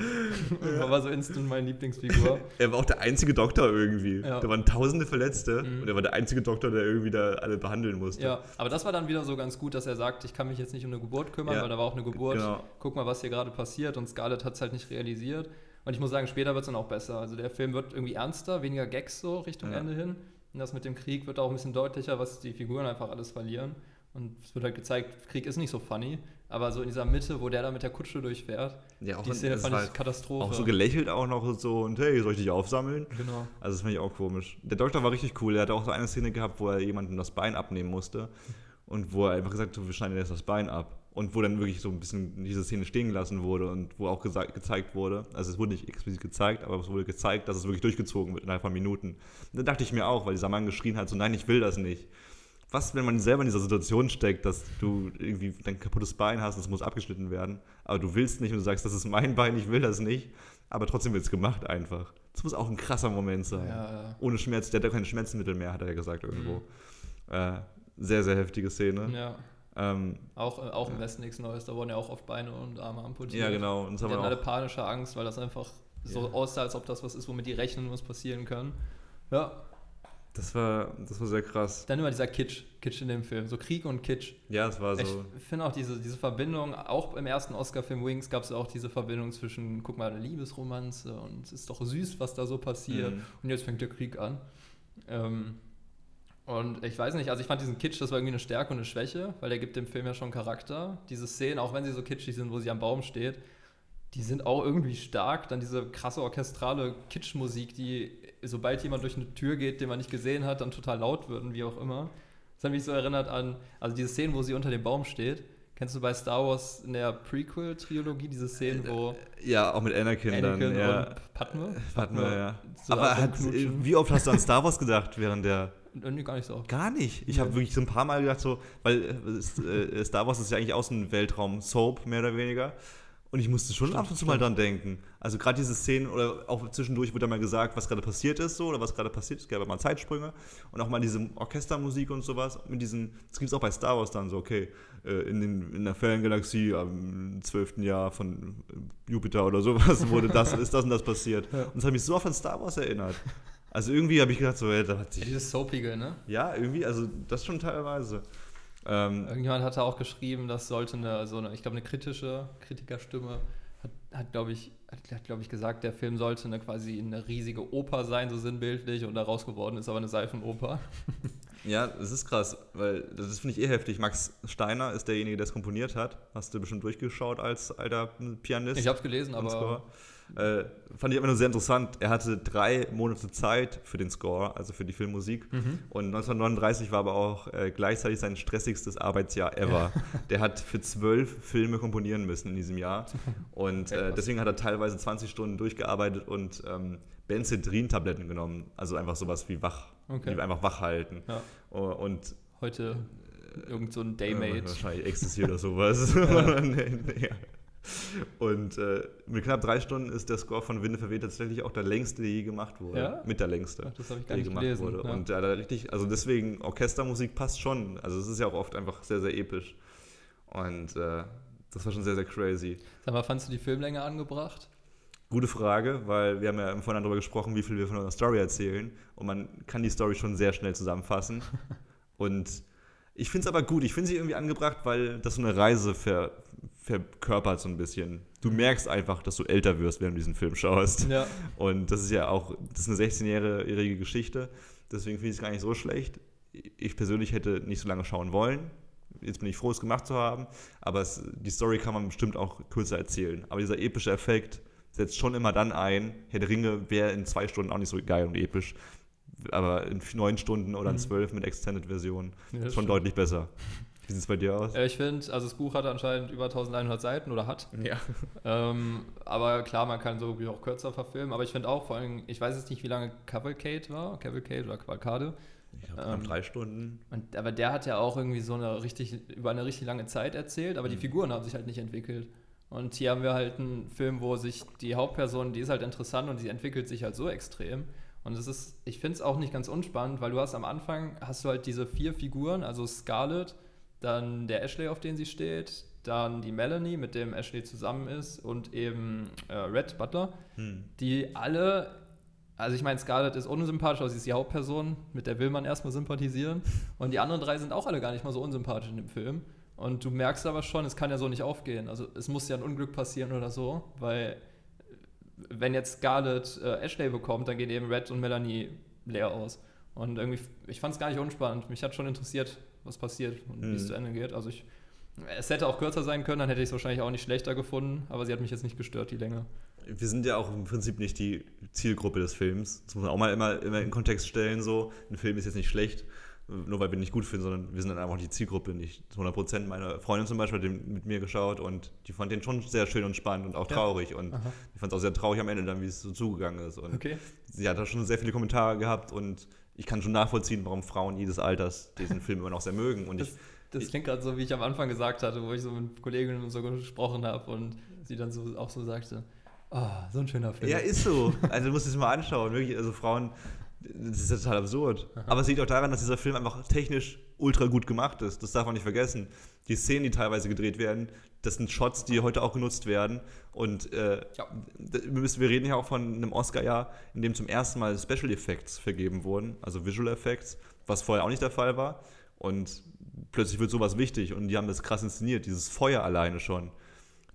Und war so instant meine Lieblingsfigur. Er war auch der einzige Doktor irgendwie. Ja. Da waren tausende Verletzte Mhm. und er war der einzige Doktor, der irgendwie da alle behandeln musste. Ja, aber das war dann wieder so ganz gut, dass er sagt, ich kann mich jetzt nicht um eine Geburt kümmern, Ja, weil da war auch eine Geburt. genau. Guck mal, was hier gerade passiert. Und Scarlett hat es halt nicht realisiert. Und ich muss sagen, später wird es dann auch besser. Also der Film wird irgendwie ernster, weniger Gags so Richtung Ja. Ende hin. Und das mit dem Krieg wird auch ein bisschen deutlicher, was die Figuren einfach alles verlieren. Und es wird halt gezeigt, Krieg ist nicht so funny. Aber so in dieser Mitte, wo der da mit der Kutsche durchfährt, Ja, auch die Szene fand war ich halt Katastrophe. Auch so gelächelt auch noch und so und hey, soll ich dich aufsammeln? Genau. Also das fand ich auch komisch. Der Doktor war richtig cool. Er hatte auch so eine Szene gehabt, wo er jemandem das Bein abnehmen musste und wo er einfach gesagt hat, wir schneiden jetzt das Bein ab. Und wo dann wirklich so ein bisschen diese Szene stehen gelassen wurde und wo auch gezeigt wurde, also es wurde nicht explizit gezeigt, aber es wurde gezeigt, dass es wirklich durchgezogen wird innerhalb von Minuten. Und da dachte ich mir auch, weil dieser Mann geschrien hat, so nein, ich will das nicht. Was, wenn man selber in dieser Situation steckt, dass du irgendwie dein kaputtes Bein hast und es muss abgeschnitten werden, aber du willst nicht und du sagst, das ist mein Bein, ich will das nicht, aber trotzdem wird es gemacht einfach. Das muss auch ein krasser Moment sein. Ja. Ohne Schmerz, der hat ja keine Schmerzmittel mehr, hat er ja gesagt irgendwo. Mhm. Äh, sehr, sehr heftige Szene. Ja. Ähm, Auch, äh, auch im Westen nichts Neues, da wurden ja auch oft Beine und Arme amputiert. Ja, genau, und das die hatten alle panische Angst, weil das einfach so aussah, als ob das was ist, womit die rechnen, was passieren kann. Ja. Das, war, das war sehr krass. Dann immer dieser Kitsch, Kitsch in dem Film, so Krieg und Kitsch. Ja, es war so. Ich finde auch diese, diese Verbindung, auch im ersten Oscar-Film Wings gab es auch diese Verbindung zwischen, guck mal, eine Liebesromanze und es ist doch süß, was da so passiert. Mhm. Und jetzt fängt der Krieg an. Ähm, und ich weiß nicht, also ich fand diesen Kitsch, das war irgendwie eine Stärke und eine Schwäche, weil der gibt dem Film ja schon Charakter. Diese Szenen, auch wenn sie so kitschig sind, wo sie am Baum steht, die sind auch irgendwie stark. Dann diese krasse orchestrale Kitschmusik, die, sobald jemand durch eine Tür geht, den man nicht gesehen hat, dann total laut wird und wie auch immer. Das hat mich so erinnert an, also diese Szenen, wo sie unter dem Baum steht. Kennst du bei Star Wars in der Prequel-Trilogie diese Szenen, wo Ja, auch mit Anakin, dann. Anakin Ja. und Padme? Padme, ja. so Aber hat, Rumknutschen. wie oft hast du an Star Wars gedacht während der. Nee, gar nicht so oft. Gar nicht. Ich habe wirklich so ein paar Mal gedacht, so, weil äh, äh, Star Wars ist ja eigentlich auch so ein Weltraum-Soap, mehr oder weniger. Und ich musste schon ab und zu mal dran denken. Also gerade diese Szenen oder auch zwischendurch wurde da mal gesagt, was gerade passiert ist so oder was gerade passiert ist. Es gab mal Zeitsprünge und auch mal diese Orchestermusik und sowas. Mit diesen, das gibt es auch bei Star Wars dann so, okay, äh, in, den, in der Feriengalaxie am 12. Jahr von Jupiter oder sowas wurde das, ist das und das passiert. Und das hat mich so oft an Star Wars erinnert. Also irgendwie habe ich gedacht, so, ey, da hat sich. dieses Soapige, ne? Ja, irgendwie, also das schon teilweise. Ähm, Irgendjemand hatte auch geschrieben, das sollte eine, so eine, ich glaube, eine kritische Kritikerstimme hat, hat glaube ich, hat, hat, glaube ich, gesagt, der Film sollte eine quasi eine riesige Oper sein, so sinnbildlich, und daraus geworden ist aber eine Seifenoper. Ja, das ist krass, weil das finde ich eh heftig. Max Steiner ist derjenige, der es komponiert hat. Hast du bestimmt durchgeschaut als alter Pianist? Ich habe es gelesen, aber. Äh, fand ich immer nur sehr interessant. Er hatte drei Monate Zeit für den Score, also für die Filmmusik. Mhm. Und 1939 war aber auch äh, gleichzeitig sein stressigstes Arbeitsjahr ever. Der hat für zwölf Filme komponieren müssen in diesem Jahr. Und äh, deswegen hat er teilweise 20 Stunden durchgearbeitet und ähm, Benzedrin-Tabletten genommen. Also einfach sowas wie wach, Okay. wie einfach wach halten. Ja. Und heute irgend so ein äh, Daymate. wahrscheinlich Ecstasy oder sowas. nee. Und äh, mit knapp drei Stunden ist der Score von Winde verweht tatsächlich auch der längste, der je gemacht wurde. Ja? Mit der längste, Ach, das habe ich gar der je nicht gemacht gelesen. wurde. Ja. Und ja, da richtig, also deswegen, Orchestermusik passt schon. Also es ist ja auch oft einfach sehr, sehr episch. Und äh, das war schon sehr, sehr crazy. Sag mal, fandst du die Filmlänge angebracht? Gute Frage, weil wir haben ja im Vorhinein darüber gesprochen, wie viel wir von unserer Story erzählen. Und man kann die Story schon sehr schnell zusammenfassen. Und ich finde es aber gut. Ich finde sie irgendwie angebracht, weil das so eine Reise ver, verkörpert so ein bisschen. Du merkst einfach, dass du älter wirst, während du diesen Film schaust. Ja. Und das ist ja auch, das ist eine 16-jährige Geschichte. Deswegen finde ich es gar nicht so schlecht. Ich persönlich hätte nicht so lange schauen wollen. Jetzt bin ich froh, es gemacht zu haben. Aber es, die Story kann man bestimmt auch kürzer erzählen. Aber dieser epische Effekt setzt schon immer dann ein. Herr der Ringe wäre in zwei Stunden auch nicht so geil und episch. Aber in neun Stunden oder in Mhm. zwölf mit Extended-Version Ja, schon stimmt. deutlich besser. Wie sieht es bei dir aus? Äh, Ich finde, also das Buch hat anscheinend über 1100 Seiten oder hat. Ja. Ähm, aber klar, man kann so irgendwie auch kürzer verfilmen. Aber ich finde auch, vor allem, ich weiß jetzt nicht, wie lange Cavalcade war, Cavalcade oder Cavalcade. Ich glaube, Ähm, drei Stunden. Und, aber der hat ja auch irgendwie so eine richtig, über eine richtig lange Zeit erzählt, aber die Mhm. Figuren haben sich halt nicht entwickelt. Und hier haben wir halt einen Film, wo sich die Hauptperson, die ist halt interessant und die entwickelt sich halt so extrem. Und es ist, ich finde es auch nicht ganz unspannend, weil du hast am Anfang, hast du halt diese vier Figuren, also Scarlett, dann der Ashley, auf den sie steht, dann die Melanie, mit dem Ashley zusammen ist und eben äh, Red Butler, Hm. die alle, also ich meine, Scarlett ist unsympathisch, aber sie ist die Hauptperson, mit der will man erstmal sympathisieren. Und die anderen drei sind auch alle gar nicht mal so unsympathisch in dem Film. Und du merkst aber schon, es kann ja so nicht aufgehen. Also es muss ja ein Unglück passieren oder so, weil wenn jetzt Scarlett äh, Ashley bekommt, dann gehen eben Red und Melanie leer aus. Und irgendwie, ich fand es gar nicht unspannend. Mich hat schon interessiert, was passiert und wie es Mhm. zu Ende geht. Also ich, es hätte auch kürzer sein können, dann hätte ich es wahrscheinlich auch nicht schlechter gefunden, aber sie hat mich jetzt nicht gestört, die Länge. wir sind ja auch im Prinzip nicht die Zielgruppe des Films. Das muss man auch mal immer, immer in Kontext stellen. So, ein Film ist jetzt nicht schlecht, nur weil wir ihn nicht gut finden, sondern wir sind dann einfach die Zielgruppe nicht. Zu 100 Prozent. Meine Freundin zum Beispiel hat den mit mir geschaut und die fand den schon sehr schön und spannend und auch Ja. traurig. Und Aha. ich fand es auch sehr traurig am Ende dann, wie es so zugegangen ist. Und Okay. sie hat da schon sehr viele Kommentare gehabt und ich kann schon nachvollziehen, warum Frauen jedes Alters diesen Film immer noch sehr mögen. Und ich, Das, das klingt gerade so, wie ich am Anfang gesagt hatte, wo ich so mit Kolleginnen und so gesprochen habe und sie dann so auch so sagte, oh, so ein schöner Film. Ja, ist so. Also du musst es mal anschauen. Wirklich, also Frauen Das ist ja total absurd. Aber es liegt auch daran, dass dieser Film einfach technisch ultra gut gemacht ist. Das darf man nicht vergessen. Die Szenen, die teilweise gedreht werden, das sind Shots, die heute auch genutzt werden. Und äh, müssen, wir reden ja auch von einem Oscar-Jahr, in dem zum ersten Mal Special Effects vergeben wurden, also Visual Effects, was vorher auch nicht der Fall war. Und plötzlich wird sowas wichtig und die haben das krass inszeniert, dieses Feuer alleine schon.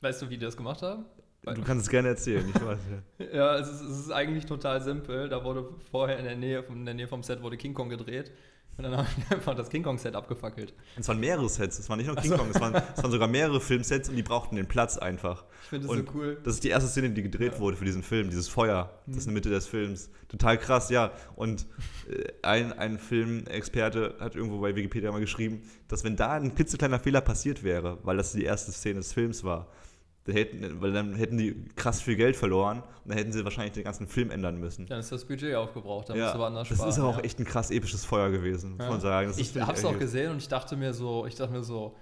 Weißt du, wie die das gemacht haben? Du kannst es gerne erzählen, ich weiß ja. Ja, es ist, es ist eigentlich total simpel. Da wurde vorher in der Nähe, in der Nähe vom Set wurde King Kong gedreht. Und dann haben die einfach das King Kong-Set abgefackelt. Es waren mehrere Sets, es waren nicht nur King so. Kong, es waren, es waren sogar mehrere Filmsets und die brauchten den Platz einfach. Ich finde das Und so cool. Das ist die erste Szene, die gedreht wurde für diesen Film, dieses Feuer, das ist in der Mitte des Films. Total krass, ja. Und äh, ein, ein Filmexperte hat irgendwo bei Wikipedia mal geschrieben, dass wenn da ein klitzekleiner Fehler passiert wäre, weil das die erste Szene des Films war, hätten, weil dann hätten die krass viel Geld verloren und dann hätten sie wahrscheinlich den ganzen Film ändern müssen. Dann ist das Budget aufgebraucht, da Ja, musst du woanders das sparen. ist aber auch ja. echt ein krass episches Feuer gewesen, muss Ja. man sagen. Das ich hab's auch gesehen und ich dachte mir so, ich dachte mir so,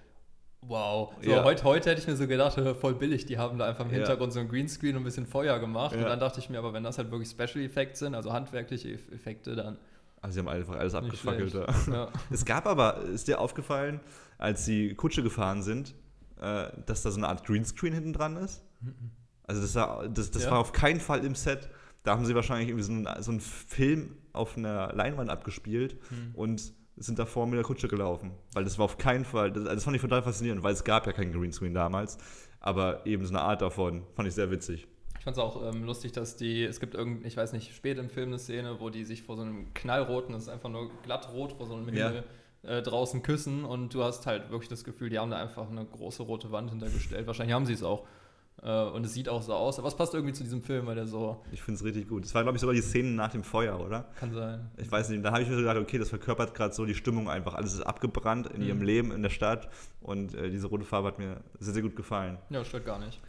wow. So, Ja. heute, heute hätte ich mir so gedacht, voll billig, die haben da einfach im. Hintergrund so ein Greenscreen und ein bisschen Feuer gemacht. Und dann dachte ich mir, aber wenn das halt wirklich Special Effects sind, also handwerkliche Eff- Effekte, dann. Also sie haben einfach alles abgefackelt. Ja. Es gab aber, ist dir aufgefallen, als sie Kutsche gefahren sind, äh, dass da so eine Art Greenscreen hinten dran ist? Also das, war, das, das Ja. war auf keinen Fall im Set. Da haben sie wahrscheinlich irgendwie so einen, so einen Film auf einer Leinwand abgespielt Hm. und sind davor mit der Kutsche gelaufen. Weil das war auf keinen Fall, das, also das fand ich total faszinierend, weil es gab ja keinen Greenscreen damals. Aber eben so eine Art davon fand ich sehr witzig. Ich fand es auch ähm, lustig, dass die, es gibt irgend, ich weiß nicht, spät im Film eine Szene, wo die sich vor so einem knallroten, das ist einfach nur glattrot, vor so einem Ja. Äh, draußen küssen und du hast halt wirklich das Gefühl, die haben da einfach eine große rote Wand hintergestellt. Wahrscheinlich haben sie es auch. Äh, und es sieht auch so aus. Aber es passt irgendwie zu diesem Film, weil der so, Ich finde es richtig gut. Das war, glaube ich, sogar die Szenen nach dem Feuer, oder? kann sein. Ich weiß nicht, da habe ich mir so gedacht, okay, das verkörpert gerade so die Stimmung einfach. Alles ist abgebrannt in Mhm. ihrem Leben in der Stadt und äh, diese rote Farbe hat mir sehr, sehr gut gefallen. Ja, stört gar nicht.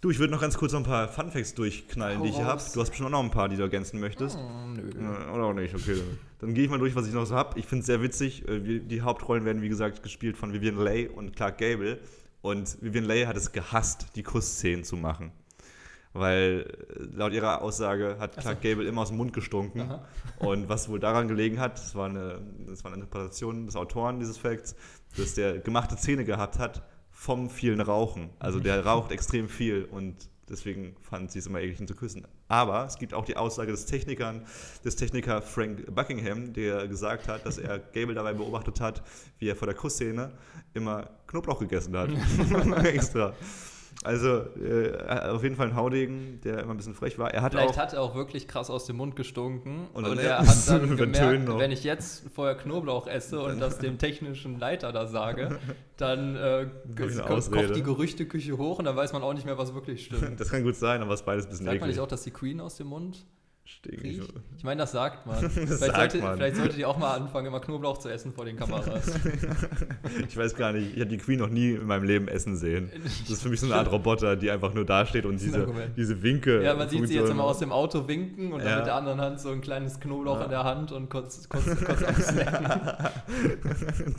Du, ich würde noch ganz kurz noch ein paar Funfacts durchknallen, Hau die ich habe. Du hast bestimmt auch noch ein paar, die du ergänzen möchtest. Hm, nö. Ja, oder auch nicht, okay. Dann, gehe ich mal durch, was ich noch so habe. Ich finde es sehr witzig. Äh, Die Hauptrollen werden, wie gesagt, gespielt von Vivian Leigh und Clark Gable. Und Vivian Leigh hat es gehasst, die Kussszenen zu machen. Weil äh, laut ihrer Aussage hat Clark Gable immer aus dem Mund gestunken. Aha. Und was wohl daran gelegen hat, das war, eine, das war eine Interpretation des Autoren dieses Facts, dass der gemachte Zähne gehabt hat vom vielen Rauchen. Also der raucht extrem viel und deswegen fand sie es immer eklig, ihn zu küssen. Aber es gibt auch die Aussage des Technikern, des Techniker Frank Buckingham, der gesagt hat, dass er Gable dabei beobachtet hat, wie er vor der Kussszene immer Knoblauch gegessen hat. Extra. Also äh, auf jeden Fall ein Haudegen, der immer ein bisschen frech war. Er hat Vielleicht auch, hat er auch wirklich krass aus dem Mund gestunken. Und Und, er hat dann gemerkt, wenn ich jetzt vorher Knoblauch esse und das dem technischen Leiter da sage, dann äh, ich eine ko- Ausrede. kocht die Gerüchteküche hoch und dann weiß man auch nicht mehr, was wirklich stimmt. das kann gut sein, aber es ist beides ein bisschen Sagt man eklig. nicht auch, dass die Queen aus dem Mund Stinkt. riecht? Ich meine, das sagt man. Das vielleicht, sagt sollte, man. vielleicht sollte die auch mal anfangen, immer Knoblauch zu essen vor den Kameras. Ich weiß gar nicht, ich habe die Queen noch nie in meinem Leben essen sehen. Das ist für mich so eine Art Roboter, die einfach nur dasteht und diese, diese Winke. ja, man sieht sie jetzt immer aus dem Auto winken und dann Ja. mit der anderen Hand so ein kleines Knoblauch Ja. in der Hand und kurz, kurz, kurz am Snacken.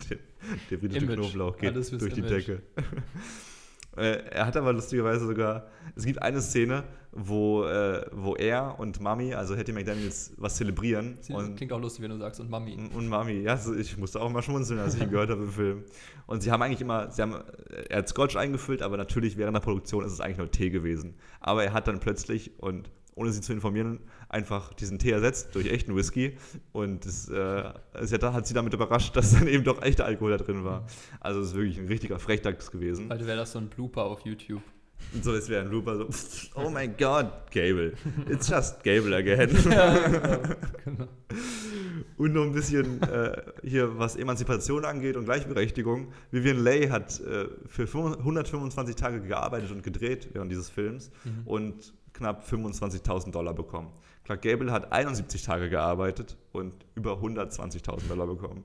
der, der britische. Knoblauch geht durch die Image. Decke. Äh, er hat aber lustigerweise sogar, es gibt eine Szene, wo, äh, wo er und Mami, also Hattie McDaniels, was zelebrieren. Und, Klingt auch lustig, wenn du sagst, und Mami. und Mami, ja, so, ich musste auch mal schmunzeln, als ich ihn gehört habe im Film. Und sie haben eigentlich immer, sie haben, er hat Scotch eingefüllt, aber natürlich während der Produktion ist es eigentlich nur Tee gewesen. Aber er hat dann plötzlich und ohne sie zu informieren, einfach diesen Tee ersetzt durch echten Whisky. Und das, äh, hat, hat sie damit überrascht, dass dann eben doch echter Alkohol da drin war. Also es ist wirklich ein richtiger Frechdachs gewesen. Heute wäre das so ein Blooper auf YouTube. Und so, es wäre ein Looper so, oh my god, Gable. It's just Gable again. Genau. Und noch ein bisschen äh, hier, was Emanzipation angeht und Gleichberechtigung. Vivian Leigh hat äh, für 125 Tage gearbeitet und gedreht während dieses Films Mhm. und knapp 25.000 Dollar bekommen. Clark Gable hat 71 Tage gearbeitet und über 120.000 Dollar bekommen.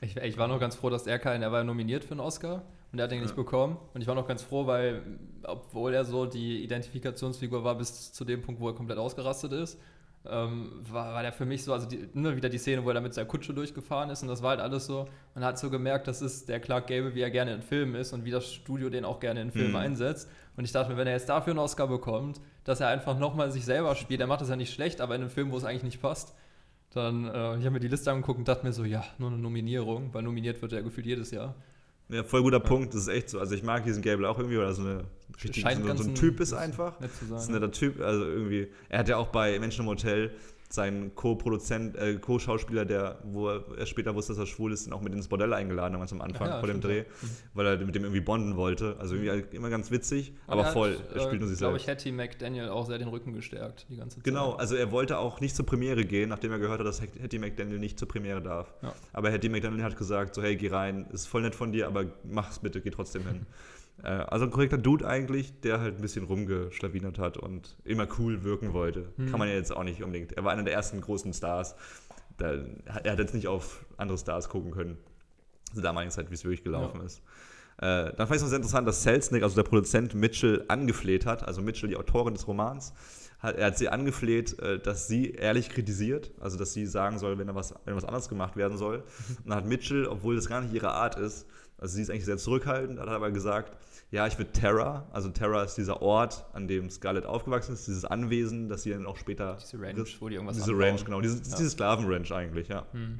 Ich, ich war noch ganz froh, dass er keinen, er war ja nominiert für einen Oscar und er hat den nicht bekommen. Und ich war noch ganz froh, weil, obwohl er so die Identifikationsfigur war bis zu dem Punkt, wo er komplett ausgerastet ist, ähm, war, war der für mich so, also die, immer wieder die Szene, wo er da mit seiner Kutsche durchgefahren ist und das war halt alles so. Man hat so gemerkt, das ist der Clark Gable, wie er gerne in Filmen ist und wie das Studio den auch gerne in Filmen Mhm. einsetzt. Und ich dachte mir, wenn er jetzt dafür einen Oscar bekommt, dass er einfach nochmal sich selber spielt, er macht das ja nicht schlecht, aber in einem Film, wo es eigentlich nicht passt, dann, äh, ich habe mir die Liste angeguckt und dachte mir so, ja, nur eine Nominierung, weil nominiert wird er gefühlt jedes Jahr. Ja, voll guter Punkt, das ist echt so. Also ich mag diesen Gable auch irgendwie, weil er so, eine, richtig, so, so ein Typ ist einfach. sein, Das ist ein netter Typ, also irgendwie. Er hat ja auch bei Menschen im Hotel seinen Co-Produzent, äh, Co-Schauspieler, der, wo er später wusste, dass er schwul ist, auch mit ins Bordell eingeladen, ganz am Anfang Ja, vor dem Dreh, ja. Mhm. weil er mit dem irgendwie bonden wollte. Also irgendwie halt immer ganz witzig, aber Und er voll. Hat, er spielt nur sich glaube selbst. ich, Hattie McDaniel auch sehr den Rücken gestärkt die ganze Zeit. Genau, also er wollte auch nicht zur Premiere gehen, nachdem er gehört hat, dass Hattie McDaniel nicht zur Premiere darf. Ja. Aber Hattie McDaniel hat gesagt, so hey, geh rein, ist voll nett von dir, aber mach's bitte, geh trotzdem hin. Äh, also ein korrekter Dude eigentlich, der halt ein bisschen rumgeschlawinert hat und immer cool wirken wollte. Hm. Kann man ja jetzt auch nicht unbedingt. Er war einer der ersten großen Stars. Da, er hat jetzt nicht auf andere Stars gucken können. Zur damaligen Zeit, wie es wirklich gelaufen Ja. ist. Äh, dann fand ich es noch sehr interessant, dass Selznick, also der Produzent, Mitchell angefleht hat, also Mitchell, die Autorin des Romans, hat, er hat sie angefleht, äh, dass sie ehrlich kritisiert, also dass sie sagen soll, wenn da was, wenn was anderes gemacht werden soll. Und dann hat Mitchell, obwohl das gar nicht ihre Art ist, also sie ist eigentlich sehr zurückhaltend, hat aber gesagt, ja, ich will Terra, also Terra ist dieser Ort, an dem Scarlett aufgewachsen ist, dieses Anwesen, das sie dann auch später... Diese Ranch, wo die irgendwas Diese anbauen. Ranch, genau, diese, Ja. diese Sklavenranch eigentlich, ja. Hm.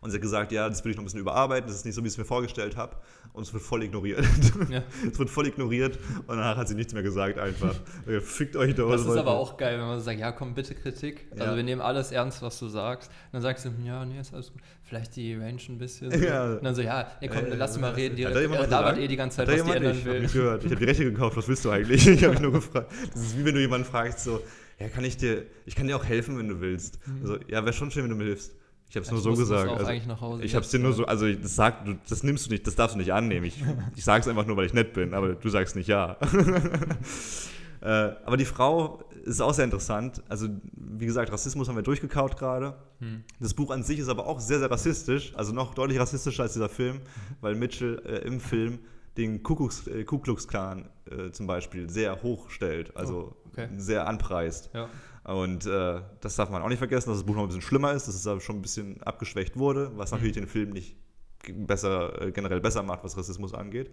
Und sie hat gesagt, ja, das will ich noch ein bisschen überarbeiten, das ist nicht so, wie ich es mir vorgestellt habe. Und es wird voll ignoriert. Ja. Es wird voll ignoriert und danach hat sie nichts mehr gesagt einfach. Äh, Fickt euch doch. Das ist wollt aber auch geil, wenn man so sagt, ja komm, bitte Kritik. Ja. Also wir nehmen alles ernst, was du sagst. Und dann sagst du, ja, nee, ist alles gut. Vielleicht die Range ein bisschen. Ja. Und dann so, ja, nee, komm, Äh, lass ihn mal reden. Die da er labert eh die ganze Zeit, da was die ändern Ich hab will. nicht gehört. Ich habe die Rechte gekauft, was willst du eigentlich? Ich habe mich nur gefragt. Das ist wie wenn du jemanden fragst, so, ja, kann ich dir, ich kann dir auch helfen, wenn du willst. Also, ja, wäre schon schön, wenn du mir hilfst. Ich habe es Ich nur so gesagt. Also, eigentlich nach Hause ich habe es dir nur ja. so, also das, sag, du, das nimmst du nicht, das darfst du nicht annehmen. Ich, ich sage es einfach nur, weil ich nett bin, aber du sagst nicht ja. äh, aber die Frau ist auch sehr interessant. Also, wie gesagt, Rassismus haben wir durchgekaut gerade. Hm. Das Buch an sich ist aber auch sehr, sehr rassistisch, also noch deutlich rassistischer als dieser Film, weil Mitchell äh, im Film den Kuckucks, äh, Ku Klux Klan äh, zum Beispiel sehr hoch stellt, also Oh, okay. sehr anpreist. Ja. Und äh, das darf man auch nicht vergessen, dass das Buch noch ein bisschen schlimmer ist, dass es aber schon ein bisschen abgeschwächt wurde, was Mhm. natürlich den Film nicht besser, äh, generell besser macht, was Rassismus angeht.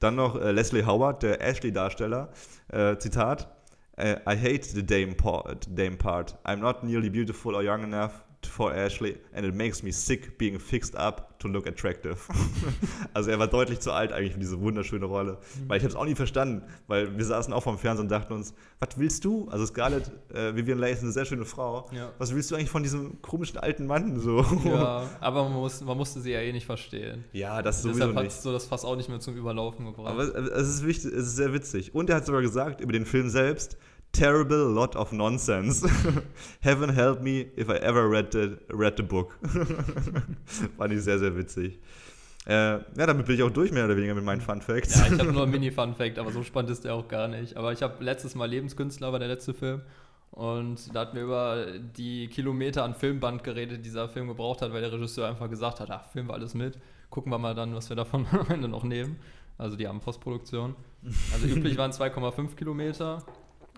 Dann noch äh, Leslie Howard, der Ashley-Darsteller, äh, Zitat, äh, I hate the dame part, dame part. I'm not nearly beautiful or young enough for Ashley and it makes me sick being fixed up to look attractive. also er war deutlich zu alt eigentlich für diese wunderschöne Rolle. Weil ich habe es auch nie verstanden, weil wir saßen auch vom Fernsehen und dachten uns, was willst du? Also Scarlett, äh, Vivian Leigh ist eine sehr schöne Frau. Ja. Was willst du eigentlich von diesem komischen alten Mann so? Ja, aber man, muss, man musste sie ja eh nicht verstehen. Ja, das sowieso Deshalb hat so das Fass auch nicht mehr zum Überlaufen gebracht. Aber es, es ist wichtig, es ist sehr witzig. Und er hat sogar gesagt über den Film selbst, terrible lot of nonsense. Heaven help me if I ever read the, read the book. Fand ich sehr, sehr witzig. Äh, ja, damit bin ich auch durch, mehr oder weniger mit meinen Fun Facts. Ja, ich habe nur einen Mini-Fun-Fact, aber so spannend ist der auch gar nicht. Aber ich habe letztes Mal Lebenskünstler, war der letzte Film. Und da hatten wir über die Kilometer an Filmband geredet, die dieser Film gebraucht hat, weil der Regisseur einfach gesagt hat, ach, filmen wir alles mit, gucken wir mal dann, was wir davon am Ende noch nehmen. Also die Postproduktion. Also üblich waren 2,5 Kilometer.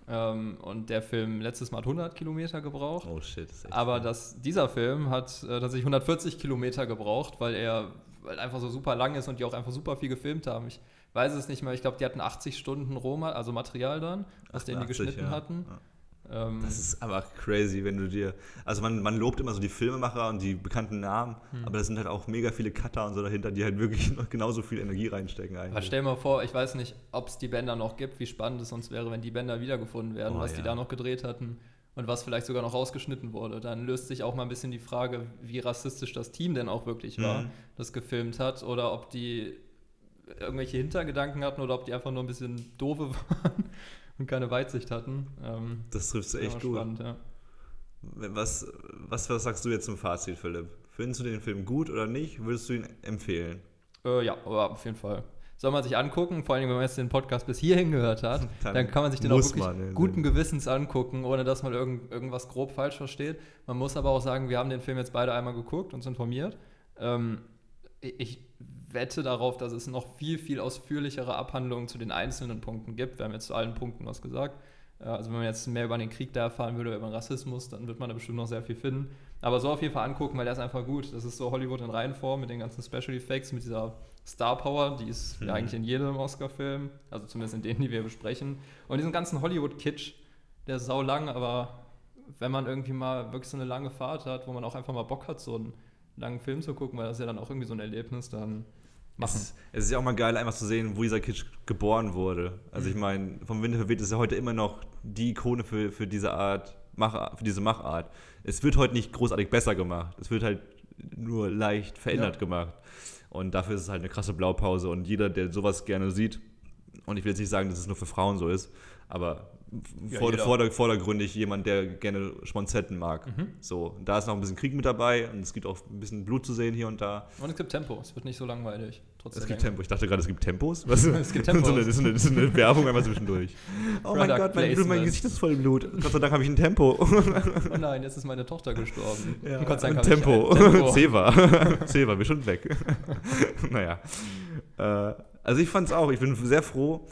Ähm, und der Film letztes Mal hat 100 Kilometer gebraucht. Oh shit. Das Aber das, dieser Film hat äh, tatsächlich 140 Kilometer gebraucht, weil er weil einfach so super lang ist und die auch einfach super viel gefilmt haben. Ich weiß es nicht mehr. Ich glaube, die hatten 80 Stunden Roma, also Material dann, aus dem die 88, geschnitten ja. hatten. Ja. Ähm, Das ist aber crazy, wenn du dir. Also man, man lobt immer so die Filmemacher und die bekannten Namen, Hm. aber da sind halt auch mega viele Cutter und so dahinter, die halt wirklich noch genauso viel Energie reinstecken aber eigentlich. stell dir mal vor, ich weiß nicht, ob es die Bänder noch gibt, wie spannend es sonst wäre, wenn die Bänder wiedergefunden werden, Oh, was die ja. da noch gedreht hatten und was vielleicht sogar noch rausgeschnitten wurde. Dann löst sich auch mal ein bisschen die Frage, wie rassistisch das Team denn auch wirklich war, Mhm. das gefilmt hat, oder ob die irgendwelche Hintergedanken hatten oder ob die einfach nur ein bisschen doofe waren und keine Weitsicht hatten. Ähm, Das trifft du echt gut. Spannend, ja. Was, was, was sagst du jetzt zum Fazit, Philipp? Findest du den Film gut oder nicht? Würdest du ihn empfehlen? Äh, ja, auf jeden Fall. Soll man sich angucken, vor allem wenn man jetzt den Podcast bis hierhin gehört hat, Dann dann, kann man sich den auch wirklich man guten. Gewissens angucken, ohne dass man irgend, irgendwas grob falsch versteht. Man muss aber auch sagen, wir haben den Film jetzt beide einmal geguckt, uns informiert. Ähm, ich wette darauf, dass es noch viel, viel ausführlichere Abhandlungen zu den einzelnen Punkten gibt. Wir haben jetzt zu allen Punkten was gesagt. Äh, Also wenn man jetzt mehr über den Krieg da erfahren würde, über den Rassismus, dann wird man da bestimmt noch sehr viel finden. Aber so auf jeden Fall angucken, weil der ist einfach gut. Das ist so Hollywood in Reihenform mit den ganzen Special Effects, mit dieser Star Power, die ist Mhm. ja eigentlich in jedem Oscar-Film, also zumindest in denen, die wir besprechen. Und diesen ganzen Hollywood-Kitsch, der ist sau lang, aber wenn man irgendwie mal wirklich so eine lange Fahrt hat, wo man auch einfach mal Bock hat, so einen langen Film zu gucken, weil das ist ja dann auch irgendwie so ein Erlebnis, dann machen. Es, es ist ja auch mal geil, einfach zu sehen, wo dieser Kitsch geboren wurde. Also ich meine, vom Winde verweht ist ja heute immer noch die Ikone für, für diese Art, Mach, für diese Machart. Es wird heute nicht großartig besser gemacht. Es wird halt nur leicht verändert Ja. gemacht. Und dafür ist es halt eine krasse Blaupause. Und jeder, der sowas gerne sieht, und ich will jetzt nicht sagen, dass es nur für Frauen so ist, aber Ja, vor, jeder. vorder, vordergründig jemand, der gerne Schmonzetten mag. Mhm. So, da ist noch ein bisschen Krieg mit dabei und es gibt auch ein bisschen Blut zu sehen hier und da. Und es gibt Tempo, es wird nicht so langweilig. Trotz Es gibt. Tempo. Ich dachte gerade, es gibt Tempos. Was? Es gibt Tempos. So eine, das, ist eine, das ist eine Werbung einmal zwischendurch. Oh mein Gott, mein, Blut, mein. Gesicht ist voll im Blut. Gott sei Dank habe ich ein Tempo. Oh nein, jetzt ist meine Tochter gestorben. Ja, Gott sei Dank Tempo. Tempo. Ceva. Ceva, wir schon weg. naja. Äh, also ich fand es auch. Ich bin sehr froh.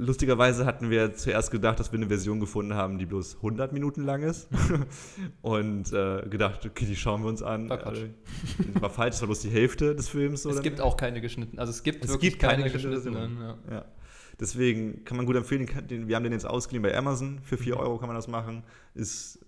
Lustigerweise hatten wir zuerst gedacht, dass wir eine Version gefunden haben, die bloß 100 Minuten lang ist. Und äh, gedacht, okay, die schauen wir uns an. War Quatsch. Äh, war falsch, das war bloß die Hälfte des Films. Es oder? gibt auch keine geschnittenen, also es gibt Es wirklich gibt keine keine geschnittene geschnittenen. Ja. Ja. Deswegen kann man gut empfehlen, wir haben den jetzt ausgeliehen bei Amazon. Für Mhm. 4 Euro kann man das machen. Ist,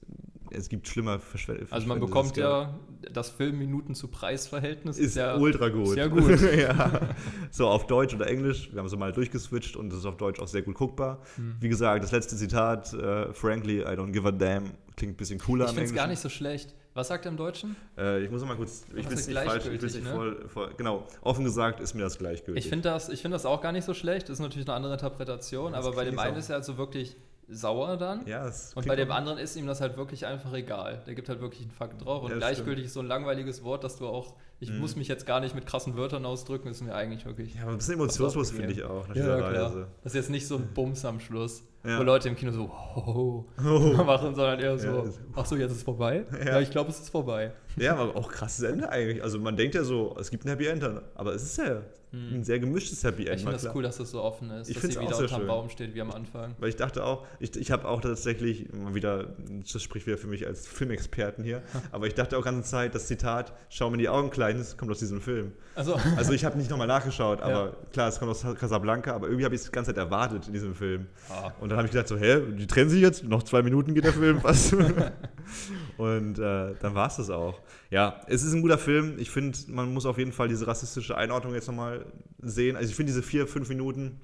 es gibt schlimmer Verschwendung. Also man bekommt ja das Filmminuten zu Preisverhältnis. Ist ja ultra gut. Sehr gut. ja. So auf Deutsch oder Englisch. Wir haben so mal durchgeswitcht und es ist auf Deutsch auch sehr gut guckbar. Mhm. Wie gesagt, das letzte Zitat, äh, frankly, I don't give a damn, klingt ein bisschen cooler Ich finde es gar nicht so schlecht. Was sagt er im Deutschen? Äh, ich muss mal kurz, ich will es ist nicht falsch, ich will es nicht ne? voll, voll, genau, offen gesagt ist mir das gleichgültig. Ich finde das, ich find das auch gar nicht so schlecht. Das ist natürlich eine andere Interpretation, Das aber bei dem einen ist er also wirklich sauer dann. Ja, es und bei dem anderen ist ihm das halt wirklich einfach egal. Der gibt halt wirklich einen Fakt drauf. Und Ja, das gleichgültig ist so ein langweiliges Wort, dass du auch, ich Mhm. muss mich jetzt gar nicht mit krassen Wörtern ausdrücken, ist mir eigentlich wirklich. Ja, aber ein bisschen emotionslos finde ich auch nach Ja, klar. Reise. Das ist jetzt nicht so ein Bums am Schluss, Ja. wo Leute im Kino so ho, Oh. machen, sondern eher so, Ja, das- ach so, jetzt ist es vorbei? Ja. Ja, ich glaube, es ist vorbei. Ja, aber auch krasses Ende eigentlich. Also man denkt ja so, es gibt ein Happy End, aber es ist ja ein sehr gemischtes Happy End. Ich finde das cool, dass das so offen ist, Ich dass sie wieder sehr unterm schön. Baum steht wie am Anfang. Weil ich dachte auch, ich, ich habe auch tatsächlich mal wieder, das spricht wieder für mich als Filmexperten hier, aber ich dachte auch ganze Zeit, das Zitat, schau mir die Augen, Kleines, kommt aus diesem Film. Also, Also ich habe nicht nochmal nachgeschaut, aber Ja. klar, es kommt aus Casablanca, aber irgendwie habe ich es die ganze Zeit erwartet in diesem Film. Ah. Und dann habe ich gedacht so, hä, die trennen sich jetzt? Noch zwei Minuten geht der Film, was? Und äh, dann war es das auch. Ja, es ist ein guter Film. Ich finde, man muss auf jeden Fall diese rassistische Einordnung jetzt nochmal sehen. Also ich finde diese vier, fünf Minuten,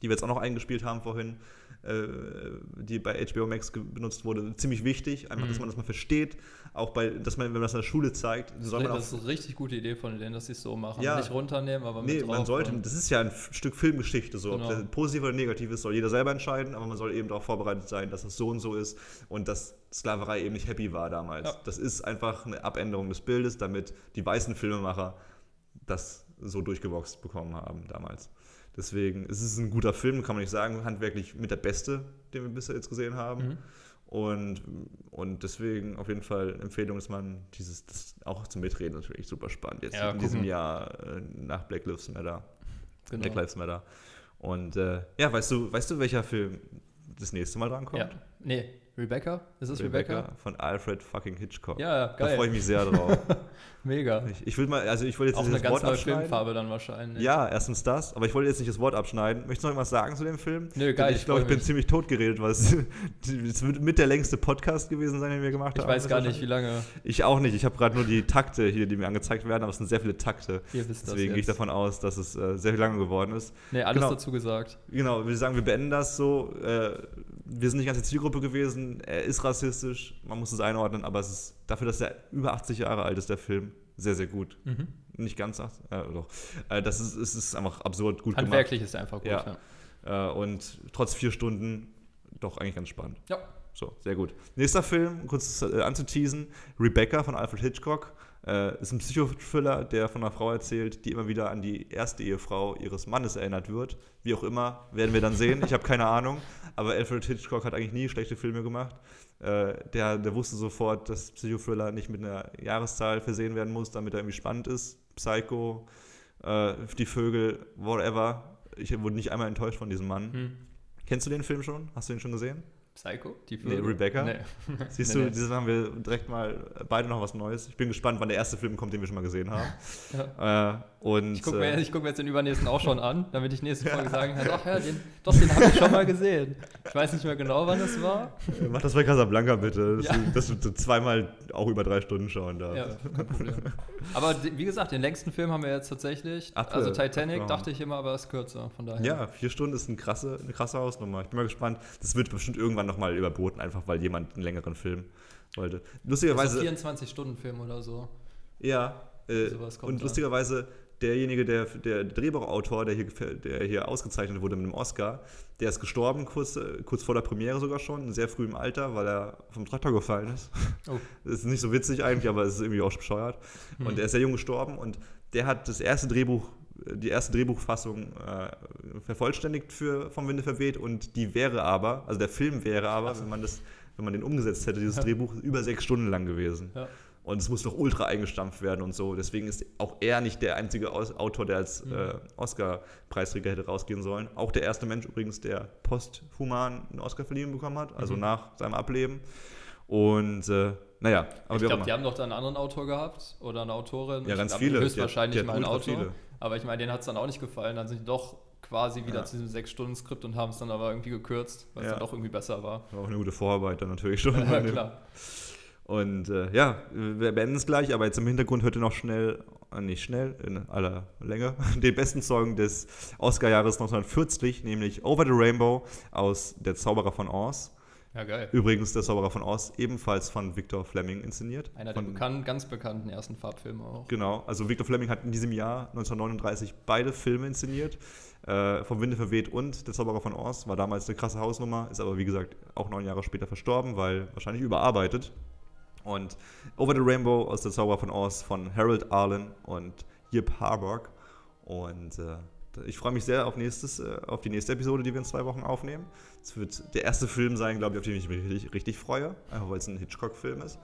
die wir jetzt auch noch eingespielt haben vorhin, äh, die bei HBO Max benutzt wurde, ziemlich wichtig. Einfach, dass Mhm. man das mal versteht. Auch bei, dass man, wenn man das in der Schule zeigt, soll man auch das ist eine richtig gute Idee von denen, dass sie es so machen. Ja. Nicht runternehmen, aber mit Nee, man sollte, das ist ja ein Stück Filmgeschichte, so Genau. ob das positiv oder negativ ist, soll jeder selber entscheiden, aber man soll eben darauf vorbereitet sein, dass es so und so ist und dass Sklaverei eben nicht happy war damals. Ja. Das ist einfach eine Abänderung des Bildes, damit die weißen Filmemacher das so durchgeboxt bekommen haben damals. Deswegen es ist es ein guter Film, kann man nicht sagen, handwerklich mit der beste, den wir bisher jetzt gesehen haben. Mhm. Und, und deswegen auf jeden Fall Empfehlung, dass man dieses, das auch zum Mitreden natürlich super spannend jetzt Ja, in diesem. Jahr äh, nach Black Lives Matter. Genau. Black Lives Matter. Und äh, ja, weißt du, weißt du, welcher Film das nächste Mal drankommt? Ja. Nee, Rebecca? Ist es Rebecca? von Alfred fucking Hitchcock. Ja, Da geil. freue ich mich sehr drauf. Mega. ich, ich will mal, also ich wollte jetzt Auch nicht eine das ganz Wort neue abschneiden. Filmfarbe dann wahrscheinlich. Ja, erstens das, aber ich wollte jetzt nicht das Wort abschneiden. Möchtest du noch irgendwas sagen zu dem Film? Nö, geil, Denn Ich ich glaube, ich bin mich. ziemlich tot geredet, weil es, es wird mit der längste Podcast gewesen sein, den wir gemacht Ich haben. weiß gar nicht, wie lange. Ich auch nicht. Ich habe gerade nur die Takte hier, die mir angezeigt werden, aber es sind sehr viele Takte. Ihr wisst das Deswegen gehe ich davon aus, dass es äh, sehr lange geworden ist. Nee, alles Genau. dazu gesagt. Genau, wir sagen, wir beenden das so. Äh, wir sind nicht ganz die Zielgruppe gewesen. Er ist rassistisch, man muss es einordnen, aber es ist dafür, dass er über 80 Jahre alt ist, der Film, sehr, sehr gut. Mhm. Nicht ganz 80, äh, doch. Äh, das ist, es ist einfach absurd gut Handwerklich gemacht. ist er einfach gut, Ja. Äh, und trotz vier Stunden doch eigentlich ganz spannend. Ja. So, sehr gut. Nächster Film, kurz äh, anzuteasen: Rebecca von Alfred Hitchcock. Äh, ist ein Psychothriller, der von einer Frau erzählt, die immer wieder an die erste Ehefrau ihres Mannes erinnert wird. Wie auch immer, werden wir dann sehen. Ich habe keine Ahnung. Aber Alfred Hitchcock hat eigentlich nie schlechte Filme gemacht. Äh, der, der wusste sofort, dass Psychothriller nicht mit einer Jahreszahl versehen werden muss, damit er irgendwie spannend ist. Psycho, äh, die Vögel, whatever. Ich wurde nicht einmal enttäuscht von diesem Mann. Hm. Kennst du den Film schon? Hast du den schon gesehen? Psycho? Die Nee? Rebecca. Nee. Siehst Nee, du, nee. dieses haben wir direkt mal beide noch was Neues. Ich bin gespannt, wann der erste Film kommt, den wir schon mal gesehen haben. äh, und Ich gucke äh, mir, ich guck mir jetzt den übernächsten auch schon an, damit ich nächste Folge sagen kann, ach ja, den, doch, den habe ich schon mal gesehen. Ich weiß nicht mehr genau, wann das war. äh, mach das bei Casablanca bitte. Das, Ja. das wird so zweimal auch über drei Stunden schauen darf. Ja, kein Problem. Aber wie gesagt, den längsten Film haben wir jetzt tatsächlich. Ab- also Titanic abgehauen. dachte ich immer, aber ist kürzer, von daher. Ja, vier Stunden ist eine krasse, eine krasse Hausnummer. Ich bin mal gespannt. Das wird bestimmt irgendwann nochmal überboten, einfach weil jemand einen längeren Film wollte. Ist Lustigerweise. 24-Stunden-Film oder so. Ja, äh, Sowas kommt und lustigerweise derjenige, der, der Drehbuchautor, der hier, der hier ausgezeichnet wurde mit einem Oscar, der ist gestorben, kurz, äh, kurz vor der Premiere sogar schon, in sehr frühem Alter, weil er vom Traktor gefallen ist. Oh. Das ist nicht so witzig eigentlich, aber es ist irgendwie auch bescheuert. Hm. Und er ist sehr jung gestorben und der hat das erste Drehbuch, die erste Drehbuchfassung äh, vervollständigt für Vom Winde verweht und die wäre aber, also der Film wäre aber, wenn man das, wenn man den umgesetzt hätte, dieses Ja. Drehbuch, über sechs Stunden lang gewesen. Ja. Und es muss noch ultra eingestampft werden und so. Deswegen ist auch er nicht der einzige Autor, der als Mhm. äh, Oscar-Preisträger hätte rausgehen sollen. Auch der erste Mensch übrigens, der posthuman einen Oscar verliehen bekommen hat, also Mhm. nach seinem Ableben. Und äh, naja, aber ich glaube, die haben doch da einen anderen Autor gehabt oder eine Autorin. Ja, ganz viele. Höchstwahrscheinlich Die hat- die mal hat ein ultra Autor. viele. Aber ich meine, denen hat es dann auch nicht gefallen. Dann sind die doch quasi wieder Ja. zu diesem 6-Stunden-Skript und haben es dann aber irgendwie gekürzt, weil es Ja. dann doch irgendwie besser war. War auch eine gute Vorarbeit dann natürlich schon. Ja, klar. Und äh, ja, wir beenden es gleich, aber jetzt im Hintergrund hört ihr noch schnell, äh, nicht schnell, in aller Länge, den besten Song des Oscar-Jahres 1940, nämlich Over the Rainbow aus Der Zauberer von Oz. Ja, geil. Übrigens Der Zauberer von Oz, ebenfalls von Victor Fleming inszeniert. Einer der von, bekannten, ganz bekannten ersten Farbfilme auch. Genau, also Victor Fleming hat in diesem Jahr 1939 beide Filme inszeniert. Äh, vom Winde verweht und Der Zauberer von Oz war damals eine krasse Hausnummer, ist aber wie gesagt auch neun Jahre später verstorben, weil wahrscheinlich überarbeitet. Und Over the Rainbow aus Der Zauberer von Oz von Harold Arlen und Yip Harburg. Und äh, ich freue mich sehr auf, nächstes, äh, auf die nächste Episode, die wir in zwei Wochen aufnehmen. Es wird der erste Film sein, glaube ich, auf den ich mich richtig, richtig freue, einfach weil es ein Hitchcock-Film ist.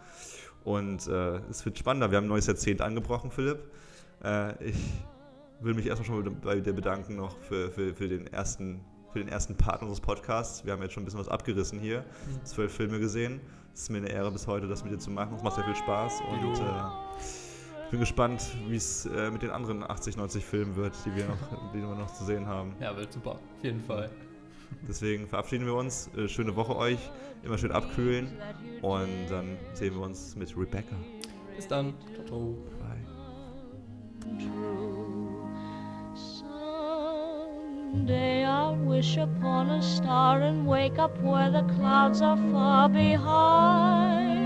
Und äh, es wird spannender. Wir haben ein neues Jahrzehnt angebrochen, Philipp. Äh, ich will mich erstmal schon bei dir bedanken noch für, für, für, den ersten, für den ersten Part unseres Podcasts. Wir haben jetzt schon ein bisschen was abgerissen hier, zwölf Filme gesehen. Es ist mir eine Ehre bis heute, das mit dir zu machen. Es macht sehr viel Spaß und äh, bin gespannt, wie es äh, mit den anderen 80, 90 Filmen wird, die wir noch, die wir noch zu sehen haben. Ja, wird super. Auf jeden Fall. Deswegen verabschieden wir uns. Äh, schöne Woche euch. Immer schön abkühlen. Und dann sehen wir uns mit Rebecca. Bis dann. Ciao, ciao. Bye. Someday I'll wish upon a star and wake up where the clouds are far behind